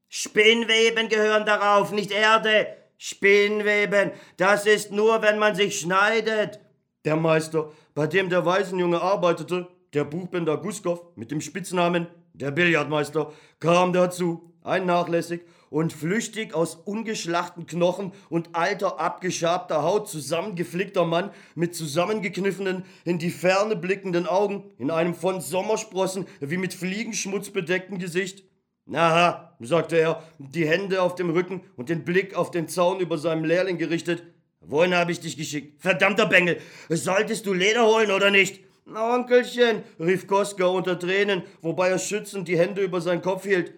Spinnweben gehören darauf, nicht Erde. Spinnweben, das ist nur, wenn man sich schneidet. Der Meister, bei dem der Waisenjunge arbeitete, der Buchbinder Guskow mit dem Spitznamen der Billardmeister, kam dazu, ein nachlässig und flüchtig aus ungeschlachten Knochen und alter abgeschabter Haut zusammengeflickter Mann mit zusammengekniffenen, in die Ferne blickenden Augen, in einem von Sommersprossen wie mit Fliegenschmutz bedeckten Gesicht. Aha, sagte er, die Hände auf dem Rücken und den Blick auf den Zaun über seinem Lehrling gerichtet. Wohin habe ich dich geschickt? Verdammter Bengel, solltest du Leder holen oder nicht? Onkelchen, rief Koska unter Tränen, wobei er schützend die Hände über seinen Kopf hielt.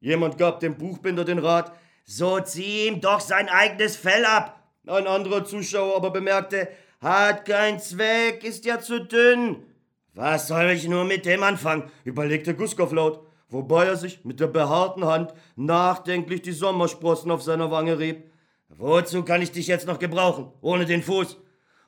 Jemand gab dem Buchbinder den Rat, so zieh ihm doch sein eigenes Fell ab. Ein anderer Zuschauer aber bemerkte, hat keinen Zweck, ist ja zu dünn. Was soll ich nur mit dem anfangen? überlegte Guskow laut wobei er sich mit der behaarten Hand nachdenklich die Sommersprossen auf seiner Wange rieb. Wozu kann ich dich jetzt noch gebrauchen, ohne den Fuß?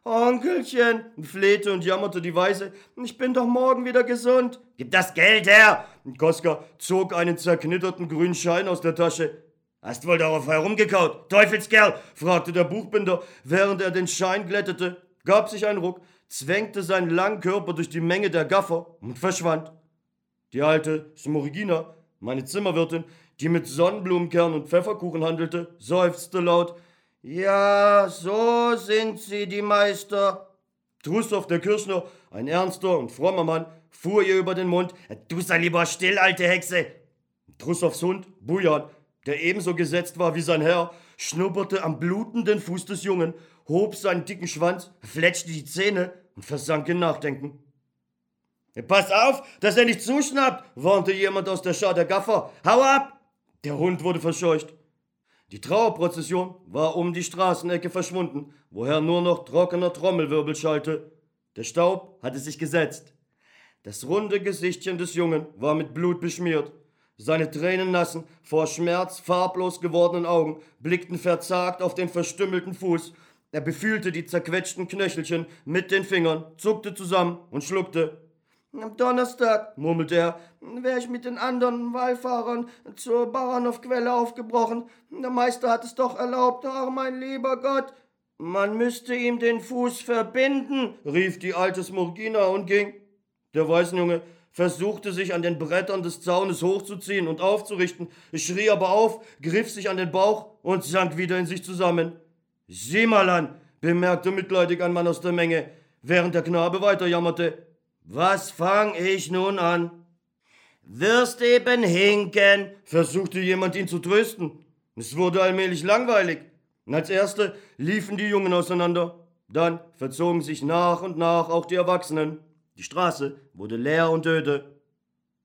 Onkelchen, flehte und jammerte die Weise, ich bin doch morgen wieder gesund. Gib das Geld her! Koska zog einen zerknitterten grünen Schein aus der Tasche. Hast wohl darauf herumgekaut, Teufelskerl? fragte der Buchbinder, während er den Schein glättete, gab sich einen Ruck, zwängte seinen langen Körper durch die Menge der Gaffer und verschwand. Die alte Smorigina, meine Zimmerwirtin, die mit Sonnenblumenkern und Pfefferkuchen handelte, seufzte laut. Ja, so sind sie, die Meister. Trussow, der Kirchner, ein ernster und frommer Mann, fuhr ihr über den Mund. Du sei lieber still, alte Hexe! Trussows Hund, Bujan, der ebenso gesetzt war wie sein Herr, schnupperte am blutenden Fuß des Jungen, hob seinen dicken Schwanz, fletschte die Zähne und versank in Nachdenken. Pass auf, dass er nicht zuschnappt, warnte jemand aus der Schar der Gaffer. Hau ab! Der Hund wurde verscheucht. Die Trauerprozession war um die Straßenecke verschwunden, woher nur noch trockener Trommelwirbel schallte. Der Staub hatte sich gesetzt. Das runde Gesichtchen des Jungen war mit Blut beschmiert. Seine tränennassen, vor Schmerz farblos gewordenen Augen blickten verzagt auf den verstümmelten Fuß. Er befühlte die zerquetschten Knöchelchen mit den Fingern, zuckte zusammen und schluckte. Am Donnerstag, murmelte er, wäre ich mit den anderen Wallfahrern zur Bauernhofquelle aufgebrochen. Der Meister hat es doch erlaubt. Ach, mein lieber Gott. Man müsste ihm den Fuß verbinden, rief die alte Smorgina und ging. Der Waisenjunge versuchte sich an den Brettern des Zaunes hochzuziehen und aufzurichten, schrie aber auf, griff sich an den Bauch und sank wieder in sich zusammen. Sieh mal an, bemerkte mitleidig ein Mann aus der Menge, während der Knabe weiter jammerte. Was fang ich nun an? Wirst eben hinken, versuchte jemand ihn zu trösten. Es wurde allmählich langweilig. als erste liefen die Jungen auseinander. Dann verzogen sich nach und nach auch die Erwachsenen. Die Straße wurde leer und öde.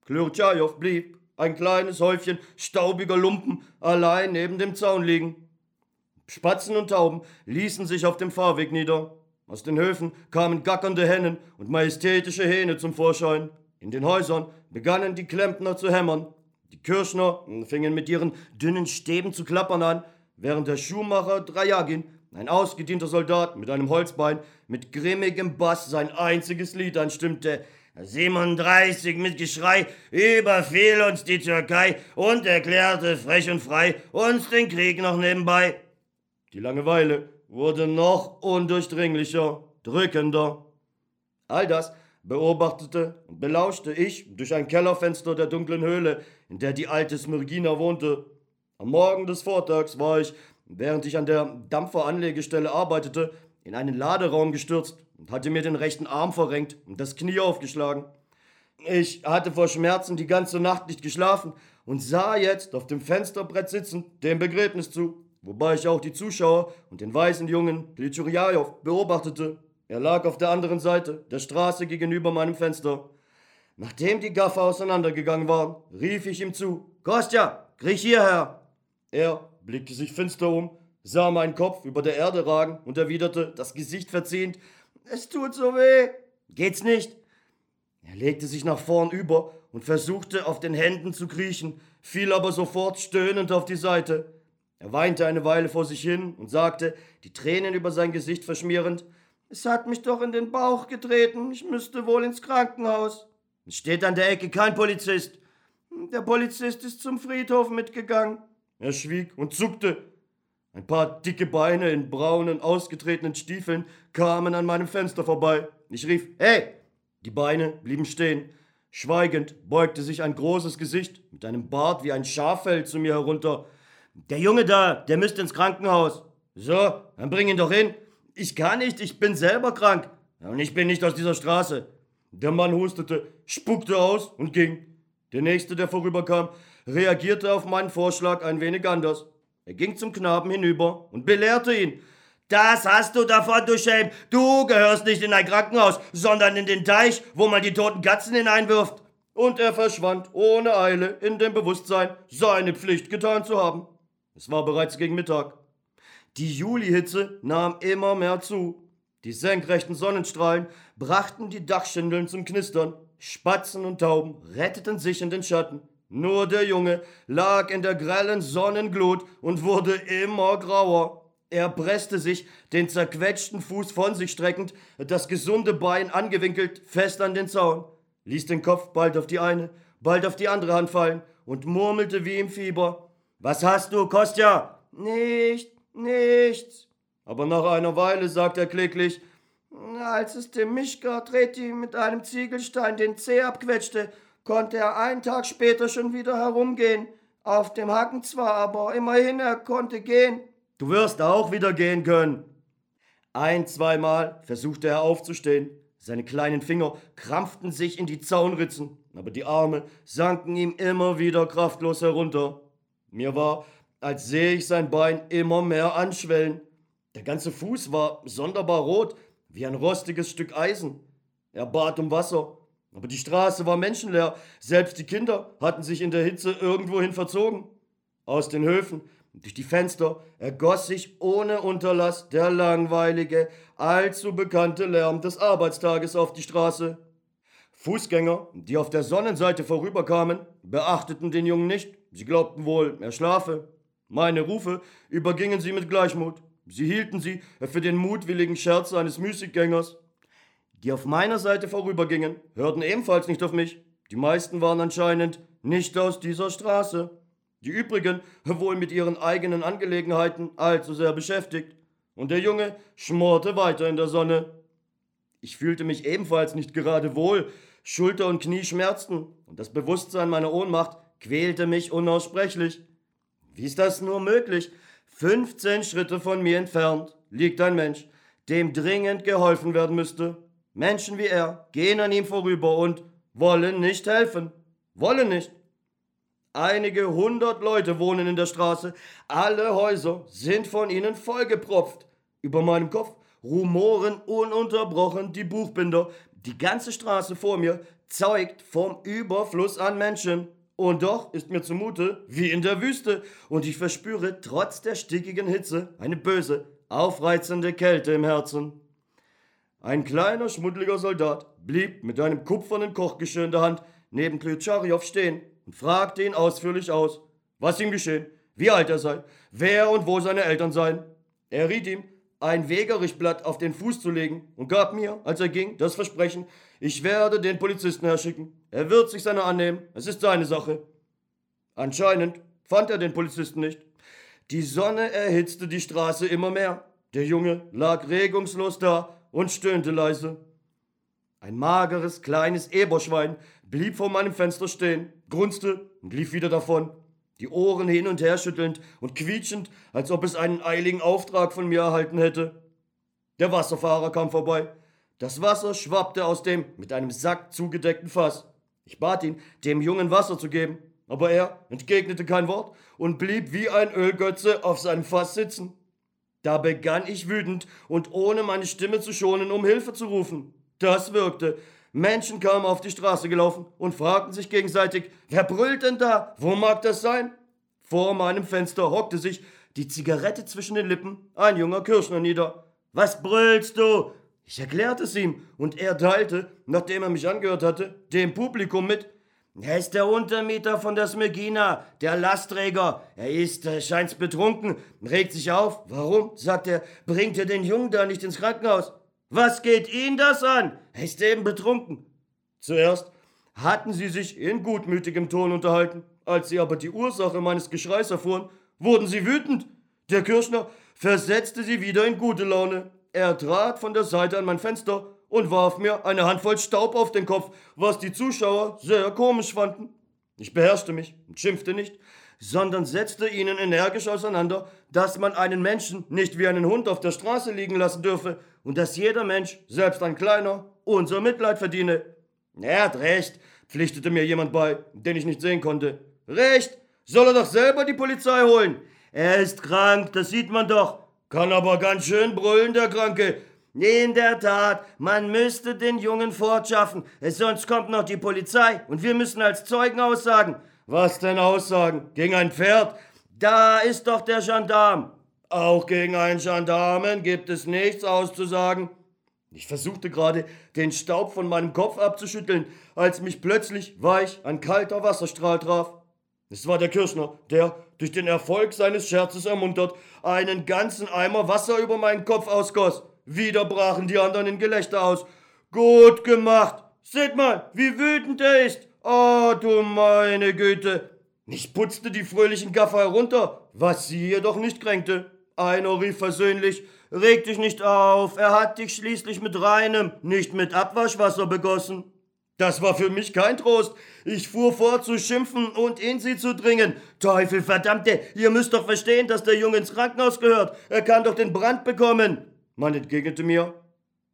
Klurchajow blieb, ein kleines Häufchen staubiger Lumpen, allein neben dem Zaun liegen. Spatzen und Tauben ließen sich auf dem Fahrweg nieder. Aus den Höfen kamen gackernde Hennen und majestätische Hähne zum Vorschein. In den Häusern begannen die Klempner zu hämmern. Die Kirschner fingen mit ihren dünnen Stäben zu klappern an, während der Schuhmacher Drajagin, ein ausgedienter Soldat mit einem Holzbein, mit grimmigem Bass sein einziges Lied anstimmte. 37 mit Geschrei überfiel uns die Türkei und erklärte frech und frei uns den Krieg noch nebenbei. Die Langeweile wurde noch undurchdringlicher, drückender. All das beobachtete und belauschte ich durch ein Kellerfenster der dunklen Höhle, in der die alte Smirgina wohnte. Am Morgen des Vortags war ich, während ich an der Dampferanlegestelle arbeitete, in einen Laderaum gestürzt und hatte mir den rechten Arm verrenkt und das Knie aufgeschlagen. Ich hatte vor Schmerzen die ganze Nacht nicht geschlafen und sah jetzt auf dem Fensterbrett sitzend dem Begräbnis zu wobei ich auch die Zuschauer und den weißen Jungen Glitschurjajow beobachtete. Er lag auf der anderen Seite der Straße gegenüber meinem Fenster. Nachdem die Gaffer auseinandergegangen waren, rief ich ihm zu: Kostja, kriech hierher! Er blickte sich finster um, sah meinen Kopf über der Erde ragen und erwiderte, das Gesicht verziehend: Es tut so weh. Geht's nicht? Er legte sich nach vorn über und versuchte auf den Händen zu kriechen, fiel aber sofort stöhnend auf die Seite. Er weinte eine Weile vor sich hin und sagte, die Tränen über sein Gesicht verschmierend, es hat mich doch in den Bauch getreten, ich müsste wohl ins Krankenhaus. Es steht an der Ecke kein Polizist. Der Polizist ist zum Friedhof mitgegangen. Er schwieg und zuckte. Ein paar dicke Beine in braunen, ausgetretenen Stiefeln kamen an meinem Fenster vorbei. Ich rief, hey! Die Beine blieben stehen. Schweigend beugte sich ein großes Gesicht mit einem Bart wie ein Schaffell zu mir herunter. Der Junge da, der müsste ins Krankenhaus. So, dann bring ihn doch hin. Ich kann nicht, ich bin selber krank. Und ich bin nicht aus dieser Straße. Der Mann hustete, spuckte aus und ging. Der nächste, der vorüberkam, reagierte auf meinen Vorschlag ein wenig anders. Er ging zum Knaben hinüber und belehrte ihn. Das hast du davon, du Schelm. Du gehörst nicht in ein Krankenhaus, sondern in den Teich, wo man die toten Katzen hineinwirft. Und er verschwand ohne Eile in dem Bewusstsein, seine Pflicht getan zu haben. Es war bereits gegen Mittag. Die Julihitze nahm immer mehr zu. Die senkrechten Sonnenstrahlen brachten die Dachschindeln zum Knistern. Spatzen und Tauben retteten sich in den Schatten. Nur der Junge lag in der grellen Sonnenglut und wurde immer grauer. Er presste sich, den zerquetschten Fuß von sich streckend, das gesunde Bein angewinkelt, fest an den Zaun, ließ den Kopf bald auf die eine, bald auf die andere Hand fallen und murmelte wie im Fieber. Was hast du, Kostja? Nicht, nichts. Aber nach einer Weile sagt er kläglich, als es dem Mischka Treti mit einem Ziegelstein den Zeh abquetschte, konnte er einen Tag später schon wieder herumgehen. Auf dem Hacken zwar, aber immerhin, er konnte gehen. Du wirst auch wieder gehen können. Ein, zweimal versuchte er aufzustehen. Seine kleinen Finger krampften sich in die Zaunritzen, aber die Arme sanken ihm immer wieder kraftlos herunter. Mir war, als sehe ich sein Bein immer mehr anschwellen. Der ganze Fuß war sonderbar rot, wie ein rostiges Stück Eisen. Er bat um Wasser, aber die Straße war menschenleer. Selbst die Kinder hatten sich in der Hitze irgendwohin verzogen. Aus den Höfen durch die Fenster ergoss sich ohne Unterlass der langweilige, allzu bekannte Lärm des Arbeitstages auf die Straße. Fußgänger, die auf der Sonnenseite vorüberkamen, beachteten den Jungen nicht. Sie glaubten wohl, er schlafe. Meine Rufe übergingen sie mit Gleichmut. Sie hielten sie für den mutwilligen Scherz eines Müßiggängers. Die auf meiner Seite vorübergingen, hörten ebenfalls nicht auf mich. Die meisten waren anscheinend nicht aus dieser Straße. Die übrigen wohl mit ihren eigenen Angelegenheiten allzu sehr beschäftigt. Und der Junge schmorte weiter in der Sonne. Ich fühlte mich ebenfalls nicht gerade wohl. Schulter und Knie schmerzten, und das Bewusstsein meiner Ohnmacht quälte mich unaussprechlich. Wie ist das nur möglich? 15 Schritte von mir entfernt liegt ein Mensch, dem dringend geholfen werden müsste. Menschen wie er gehen an ihm vorüber und wollen nicht helfen. Wollen nicht. Einige hundert Leute wohnen in der Straße. Alle Häuser sind von ihnen vollgepropft. Über meinem Kopf rumoren ununterbrochen die Buchbinder. Die ganze Straße vor mir zeugt vom Überfluss an Menschen. Und doch ist mir zumute wie in der Wüste, und ich verspüre trotz der stickigen Hitze eine böse, aufreizende Kälte im Herzen. Ein kleiner, schmuddeliger Soldat blieb mit einem kupfernen Kochgeschirr in der Hand neben Klitscharjow stehen und fragte ihn ausführlich aus, was ihm geschehen, wie alt er sei, wer und wo seine Eltern seien. Er riet ihm, ein Wegerichtblatt auf den Fuß zu legen und gab mir, als er ging, das Versprechen, ich werde den Polizisten herschicken. Er wird sich seiner annehmen. Es ist seine Sache. Anscheinend fand er den Polizisten nicht. Die Sonne erhitzte die Straße immer mehr. Der Junge lag regungslos da und stöhnte leise. Ein mageres, kleines Eberschwein blieb vor meinem Fenster stehen, grunzte und lief wieder davon, die Ohren hin und her schüttelnd und quietschend, als ob es einen eiligen Auftrag von mir erhalten hätte. Der Wasserfahrer kam vorbei. Das Wasser schwappte aus dem mit einem Sack zugedeckten Fass. Ich bat ihn, dem Jungen Wasser zu geben, aber er entgegnete kein Wort und blieb wie ein Ölgötze auf seinem Fass sitzen. Da begann ich wütend und ohne meine Stimme zu schonen, um Hilfe zu rufen. Das wirkte. Menschen kamen auf die Straße gelaufen und fragten sich gegenseitig, wer brüllt denn da? Wo mag das sein? Vor meinem Fenster hockte sich, die Zigarette zwischen den Lippen, ein junger Kirschner nieder. Was brüllst du? Ich erklärte es ihm, und er teilte, nachdem er mich angehört hatte, dem Publikum mit. Er ist der Untermieter von der Smegina, der Lastträger. Er ist, äh, scheint's betrunken, regt sich auf. Warum? sagt er, bringt er den Jungen da nicht ins Krankenhaus? Was geht ihn das an? Er ist eben betrunken. Zuerst hatten sie sich in gutmütigem Ton unterhalten. Als sie aber die Ursache meines Geschreis erfuhren, wurden sie wütend. Der Kirschner versetzte sie wieder in gute Laune. Er trat von der Seite an mein Fenster und warf mir eine Handvoll Staub auf den Kopf, was die Zuschauer sehr komisch fanden. Ich beherrschte mich und schimpfte nicht, sondern setzte ihnen energisch auseinander, dass man einen Menschen nicht wie einen Hund auf der Straße liegen lassen dürfe und dass jeder Mensch, selbst ein kleiner, unser Mitleid verdiene. Er hat recht, pflichtete mir jemand bei, den ich nicht sehen konnte. Recht, soll er doch selber die Polizei holen. Er ist krank, das sieht man doch. Kann aber ganz schön brüllen, der Kranke. In der Tat, man müsste den Jungen fortschaffen, sonst kommt noch die Polizei und wir müssen als Zeugen aussagen. Was denn aussagen? Gegen ein Pferd? Da ist doch der Gendarm. Auch gegen einen Gendarmen gibt es nichts auszusagen. Ich versuchte gerade, den Staub von meinem Kopf abzuschütteln, als mich plötzlich weich ein kalter Wasserstrahl traf. Es war der Kirschner, der, durch den Erfolg seines Scherzes ermuntert, einen ganzen Eimer Wasser über meinen Kopf ausgoss. Wieder brachen die anderen in Gelächter aus. Gut gemacht! Seht mal, wie wütend er ist! Oh, du meine Güte! Ich putzte die fröhlichen Gaffer herunter, was sie jedoch nicht kränkte. Einer rief versöhnlich, reg dich nicht auf, er hat dich schließlich mit reinem, nicht mit Abwaschwasser begossen. Das war für mich kein Trost. Ich fuhr vor zu schimpfen und in sie zu dringen. Teufel, verdammte, ihr müsst doch verstehen, dass der Junge ins Krankenhaus gehört. Er kann doch den Brand bekommen. Man entgegnete mir,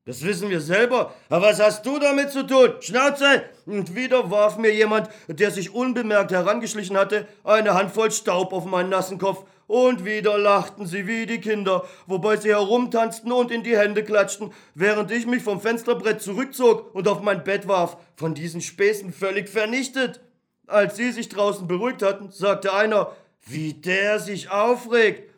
das wissen wir selber. Aber was hast du damit zu tun? Schnauze! Und wieder warf mir jemand, der sich unbemerkt herangeschlichen hatte, eine Handvoll Staub auf meinen nassen Kopf. Und wieder lachten sie wie die Kinder, wobei sie herumtanzten und in die Hände klatschten, während ich mich vom Fensterbrett zurückzog und auf mein Bett warf, von diesen Späßen völlig vernichtet. Als sie sich draußen beruhigt hatten, sagte einer, wie der sich aufregt.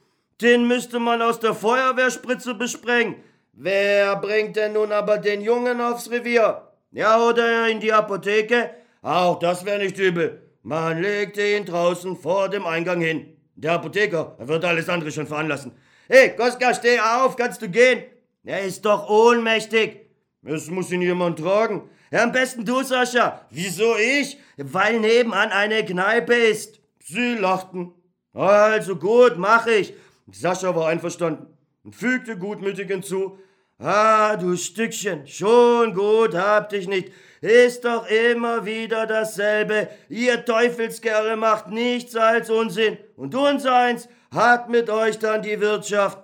Den müsste man aus der Feuerwehrspritze besprengen. Wer bringt denn nun aber den Jungen aufs Revier? Ja, oder in die Apotheke? Auch das wäre nicht übel. Man legte ihn draußen vor dem Eingang hin. Der Apotheker wird alles andere schon veranlassen. Hey, Koska, steh auf, kannst du gehen? Er ist doch ohnmächtig. Es muss ihn jemand tragen. Ja, am besten du, Sascha. Wieso ich? Weil nebenan eine Kneipe ist. Sie lachten. Also gut, mach ich. Sascha war einverstanden und fügte gutmütig hinzu, Ah, du Stückchen, schon gut habt ich nicht. Ist doch immer wieder dasselbe. Ihr Teufelskerle macht nichts als Unsinn. Und unseins hat mit euch dann die Wirtschaft.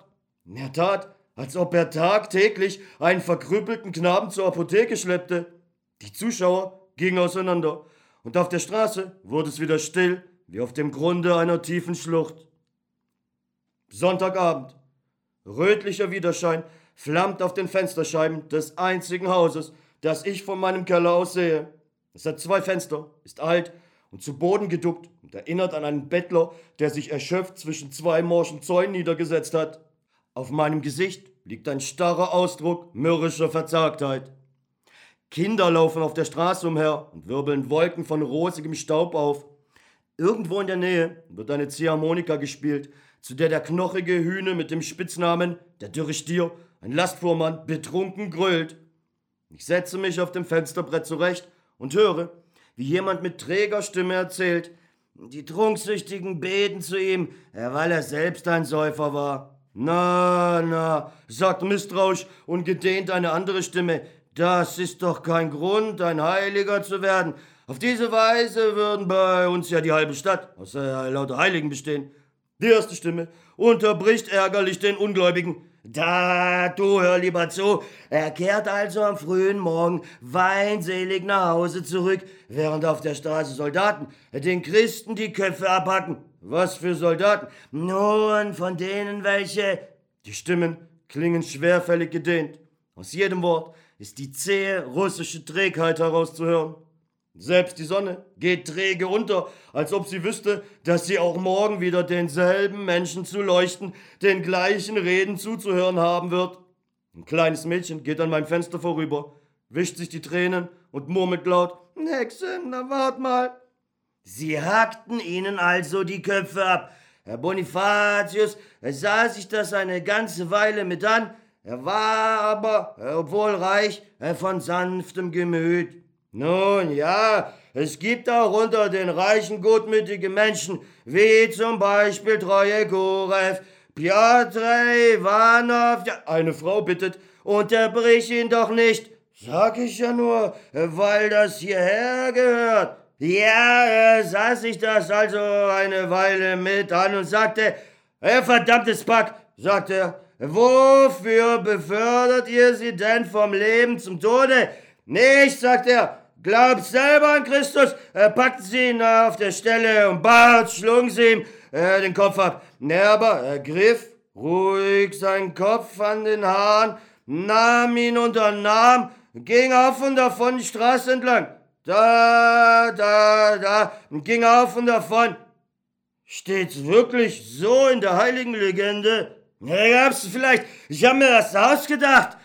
Er tat, als ob er tagtäglich einen verkrüppelten Knaben zur Apotheke schleppte. Die Zuschauer gingen auseinander. Und auf der Straße wurde es wieder still, wie auf dem Grunde einer tiefen Schlucht. Sonntagabend. Rötlicher Widerschein flammt auf den Fensterscheiben des einzigen Hauses, das ich von meinem Keller aus sehe. Es hat zwei Fenster, ist alt und zu Boden geduckt und erinnert an einen Bettler, der sich erschöpft zwischen zwei morschen Zäunen niedergesetzt hat. Auf meinem Gesicht liegt ein starrer Ausdruck mürrischer Verzagtheit. Kinder laufen auf der Straße umher und wirbeln Wolken von rosigem Staub auf. Irgendwo in der Nähe wird eine Ziehharmonika gespielt, zu der der knochige Hühne mit dem Spitznamen der dürre Stier ein Lastfuhrmann betrunken grölt. Ich setze mich auf dem Fensterbrett zurecht und höre, wie jemand mit träger Stimme erzählt, die Trunksüchtigen beten zu ihm, weil er selbst ein Säufer war. Na, na, sagt misstrauisch und gedehnt eine andere Stimme, das ist doch kein Grund, ein Heiliger zu werden. Auf diese Weise würden bei uns ja die halbe Stadt aus äh, lauter Heiligen bestehen. Die erste Stimme unterbricht ärgerlich den Ungläubigen. Da, du hör lieber zu. Er kehrt also am frühen Morgen weinselig nach Hause zurück, während auf der Straße Soldaten den Christen die Köpfe abhacken. Was für Soldaten? Nun, von denen welche. Die Stimmen klingen schwerfällig gedehnt. Aus jedem Wort ist die zähe russische Trägheit herauszuhören. Selbst die Sonne geht träge unter, als ob sie wüsste, dass sie auch morgen wieder denselben Menschen zu leuchten, den gleichen Reden zuzuhören haben wird. Ein kleines Mädchen geht an meinem Fenster vorüber, wischt sich die Tränen und murmelt laut, Hexe, na wart mal. Sie hackten ihnen also die Köpfe ab. Herr Bonifatius sah sich das eine ganze Weile mit an, er war aber, obwohl reich, von sanftem Gemüt. Nun ja, es gibt auch unter den Reichen gutmütige Menschen, wie zum Beispiel Treue Kurev, Piotr Ivanov. Eine Frau bittet, unterbrich ihn doch nicht. Sag ich ja nur, weil das hierher gehört. Ja, äh, sah sich das also eine Weile mit an und sagte, äh, verdammtes Pack, sagte er, wofür befördert ihr sie denn vom Leben zum Tode? Nicht, sagt er, Glaubt selber an Christus, äh, packten sie ihn auf der Stelle und bald schlugen sie ihm äh, den Kopf ab. Er aber ergriff ruhig seinen Kopf an den Haaren, nahm ihn unter den Arm, ging auf und davon die Straße entlang. Da, da, da, und ging auf und davon. Steht's wirklich so in der heiligen Legende? Ja, gab's vielleicht. Ich hab mir das ausgedacht.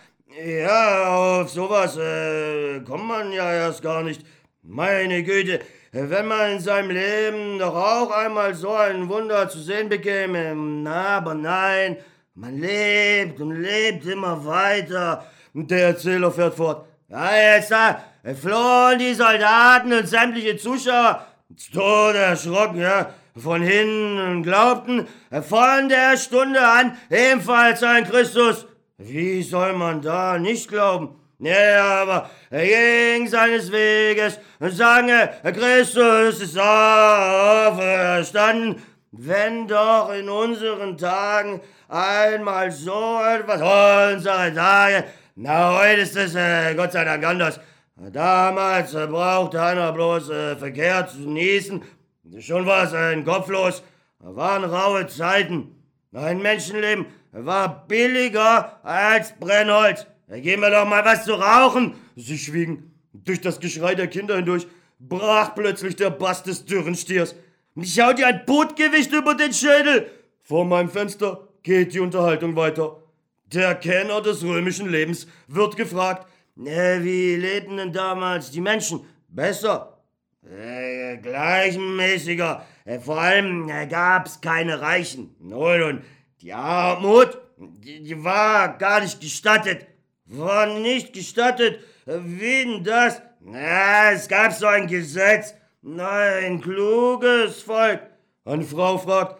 Ja, auf sowas äh, kommt man ja erst gar nicht. Meine Güte, wenn man in seinem Leben doch auch einmal so ein Wunder zu sehen bekäme. Na, aber nein, man lebt und lebt immer weiter. Und der Erzähler fährt fort. Ja, jetzt da flohen die Soldaten und sämtliche Zuschauer tot erschrocken, ja, von hinten und glaubten von der Stunde an ebenfalls ein Christus wie soll man da nicht glauben? Ja, aber er ging seines Weges und sange, Christus ist auferstanden. wenn doch in unseren Tagen einmal so etwas, unsere Tage, na, heute ist es äh, Gott sei Dank anders. Damals äh, brauchte einer bloß äh, Verkehr zu genießen, schon war es ein kopflos. Da waren raue Zeiten. Ein Menschenleben war billiger als Brennholz. Geben wir doch mal was zu rauchen. Sie schwiegen. Durch das Geschrei der Kinder hindurch brach plötzlich der Bass des dürren Stiers. Mich haut dir ein Bootgewicht über den Schädel. Vor meinem Fenster geht die Unterhaltung weiter. Der Kenner des römischen Lebens wird gefragt, äh, wie lebten denn damals die Menschen? Besser? Äh, gleichmäßiger. Äh, vor allem äh, gab's keine Reichen. Nun, und die Armut, die, die war gar nicht gestattet. War nicht gestattet. Wie denn das? Na, es gab so ein Gesetz. Ein kluges Volk. Eine Frau fragt,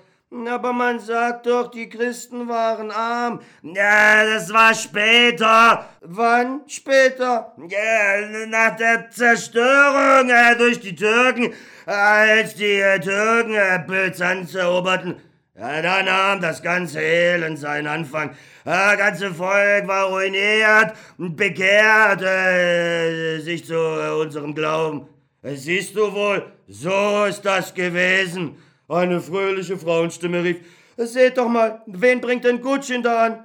aber man sagt doch, die Christen waren arm. Ja, das war später. Wann später? Ja, nach der Zerstörung äh, durch die Türken, als die äh, Türken äh, Byzanz eroberten. Ja, da nahm das ganze Elend seinen Anfang. Das ganze Volk war ruiniert und bekehrte äh, sich zu äh, unserem Glauben. Siehst du wohl, so ist das gewesen. Eine fröhliche Frauenstimme rief, Seht doch mal, wen bringt denn Gutschin da an?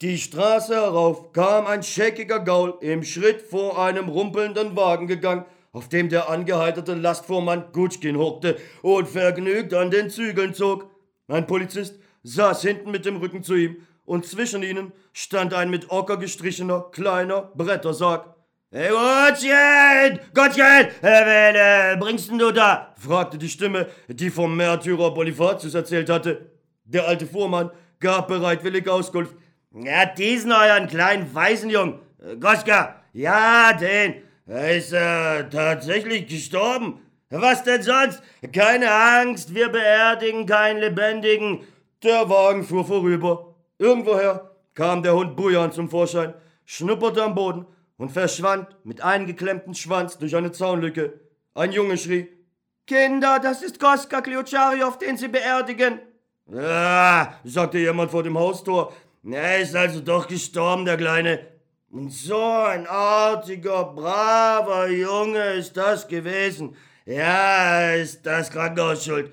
Die Straße herauf kam ein scheckiger Gaul im Schritt vor einem rumpelnden Wagen gegangen, auf dem der angeheiterte Lastfuhrmann Gutschkin hockte und vergnügt an den Zügeln zog. Ein Polizist saß hinten mit dem Rücken zu ihm, und zwischen ihnen stand ein mit Ocker gestrichener, kleiner Brettersarg. Hey Gottchen, Gottchen, wen äh, bringst denn du da? fragte die Stimme, die vom Märtyrer Bonifacius erzählt hatte. Der alte Fuhrmann gab bereitwillig Auskunft. Ja, diesen euren kleinen Waisenjungen. Goska, ja, den. Er ist äh, tatsächlich gestorben. Was denn sonst? Keine Angst, wir beerdigen keinen Lebendigen. Der Wagen fuhr vorüber. Irgendwoher kam der Hund Bujan zum Vorschein, schnupperte am Boden und verschwand mit eingeklemmtem Schwanz durch eine Zaunlücke. Ein Junge schrie, Kinder, das ist Koska Kliochariow, den Sie beerdigen. Ah, sagte jemand vor dem Haustor. Er ist also doch gestorben, der Kleine. Und so ein artiger, braver Junge ist das gewesen. Ja, ist das Krankenhaus schuld.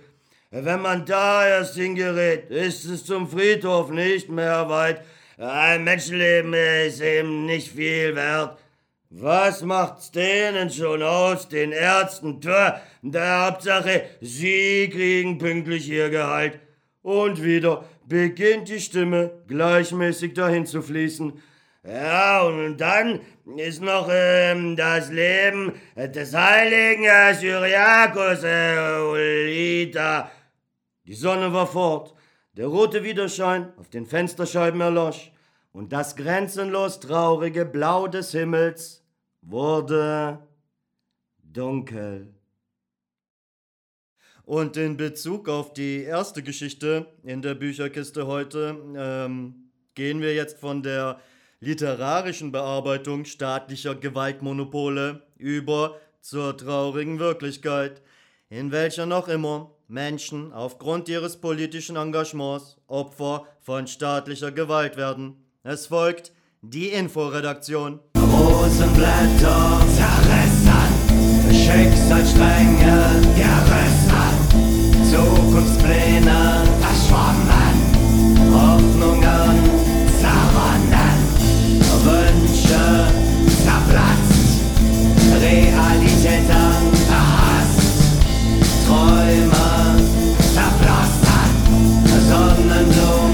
Wenn man da erst hingerät, ist es zum Friedhof nicht mehr weit. Ein Menschenleben ist eben nicht viel wert. Was macht's denen schon aus, den Ärzten? Tja, der Hauptsache, sie kriegen pünktlich ihr Gehalt. Und wieder beginnt die Stimme gleichmäßig dahin zu fließen. Ja, und dann ist noch ähm, das Leben des heiligen Syriakus äh, Ulita. Die Sonne war fort. Der rote Widerschein auf den Fensterscheiben erlosch und das grenzenlos traurige Blau des Himmels wurde dunkel. Und in Bezug auf die erste Geschichte in der Bücherkiste heute ähm, gehen wir jetzt von der literarischen Bearbeitung staatlicher Gewaltmonopole über zur traurigen Wirklichkeit, in welcher noch immer Menschen aufgrund ihres politischen Engagements Opfer von staatlicher Gewalt werden. Es folgt die Inforedaktion. Rosenblätter zerrissen, Schicksalsstränge gerissen, Zukunftspläne verschwommen, Hoffnungen Wünsche zerplatzt, Realität angehasst, Träume zerblasst, Sonnenblut.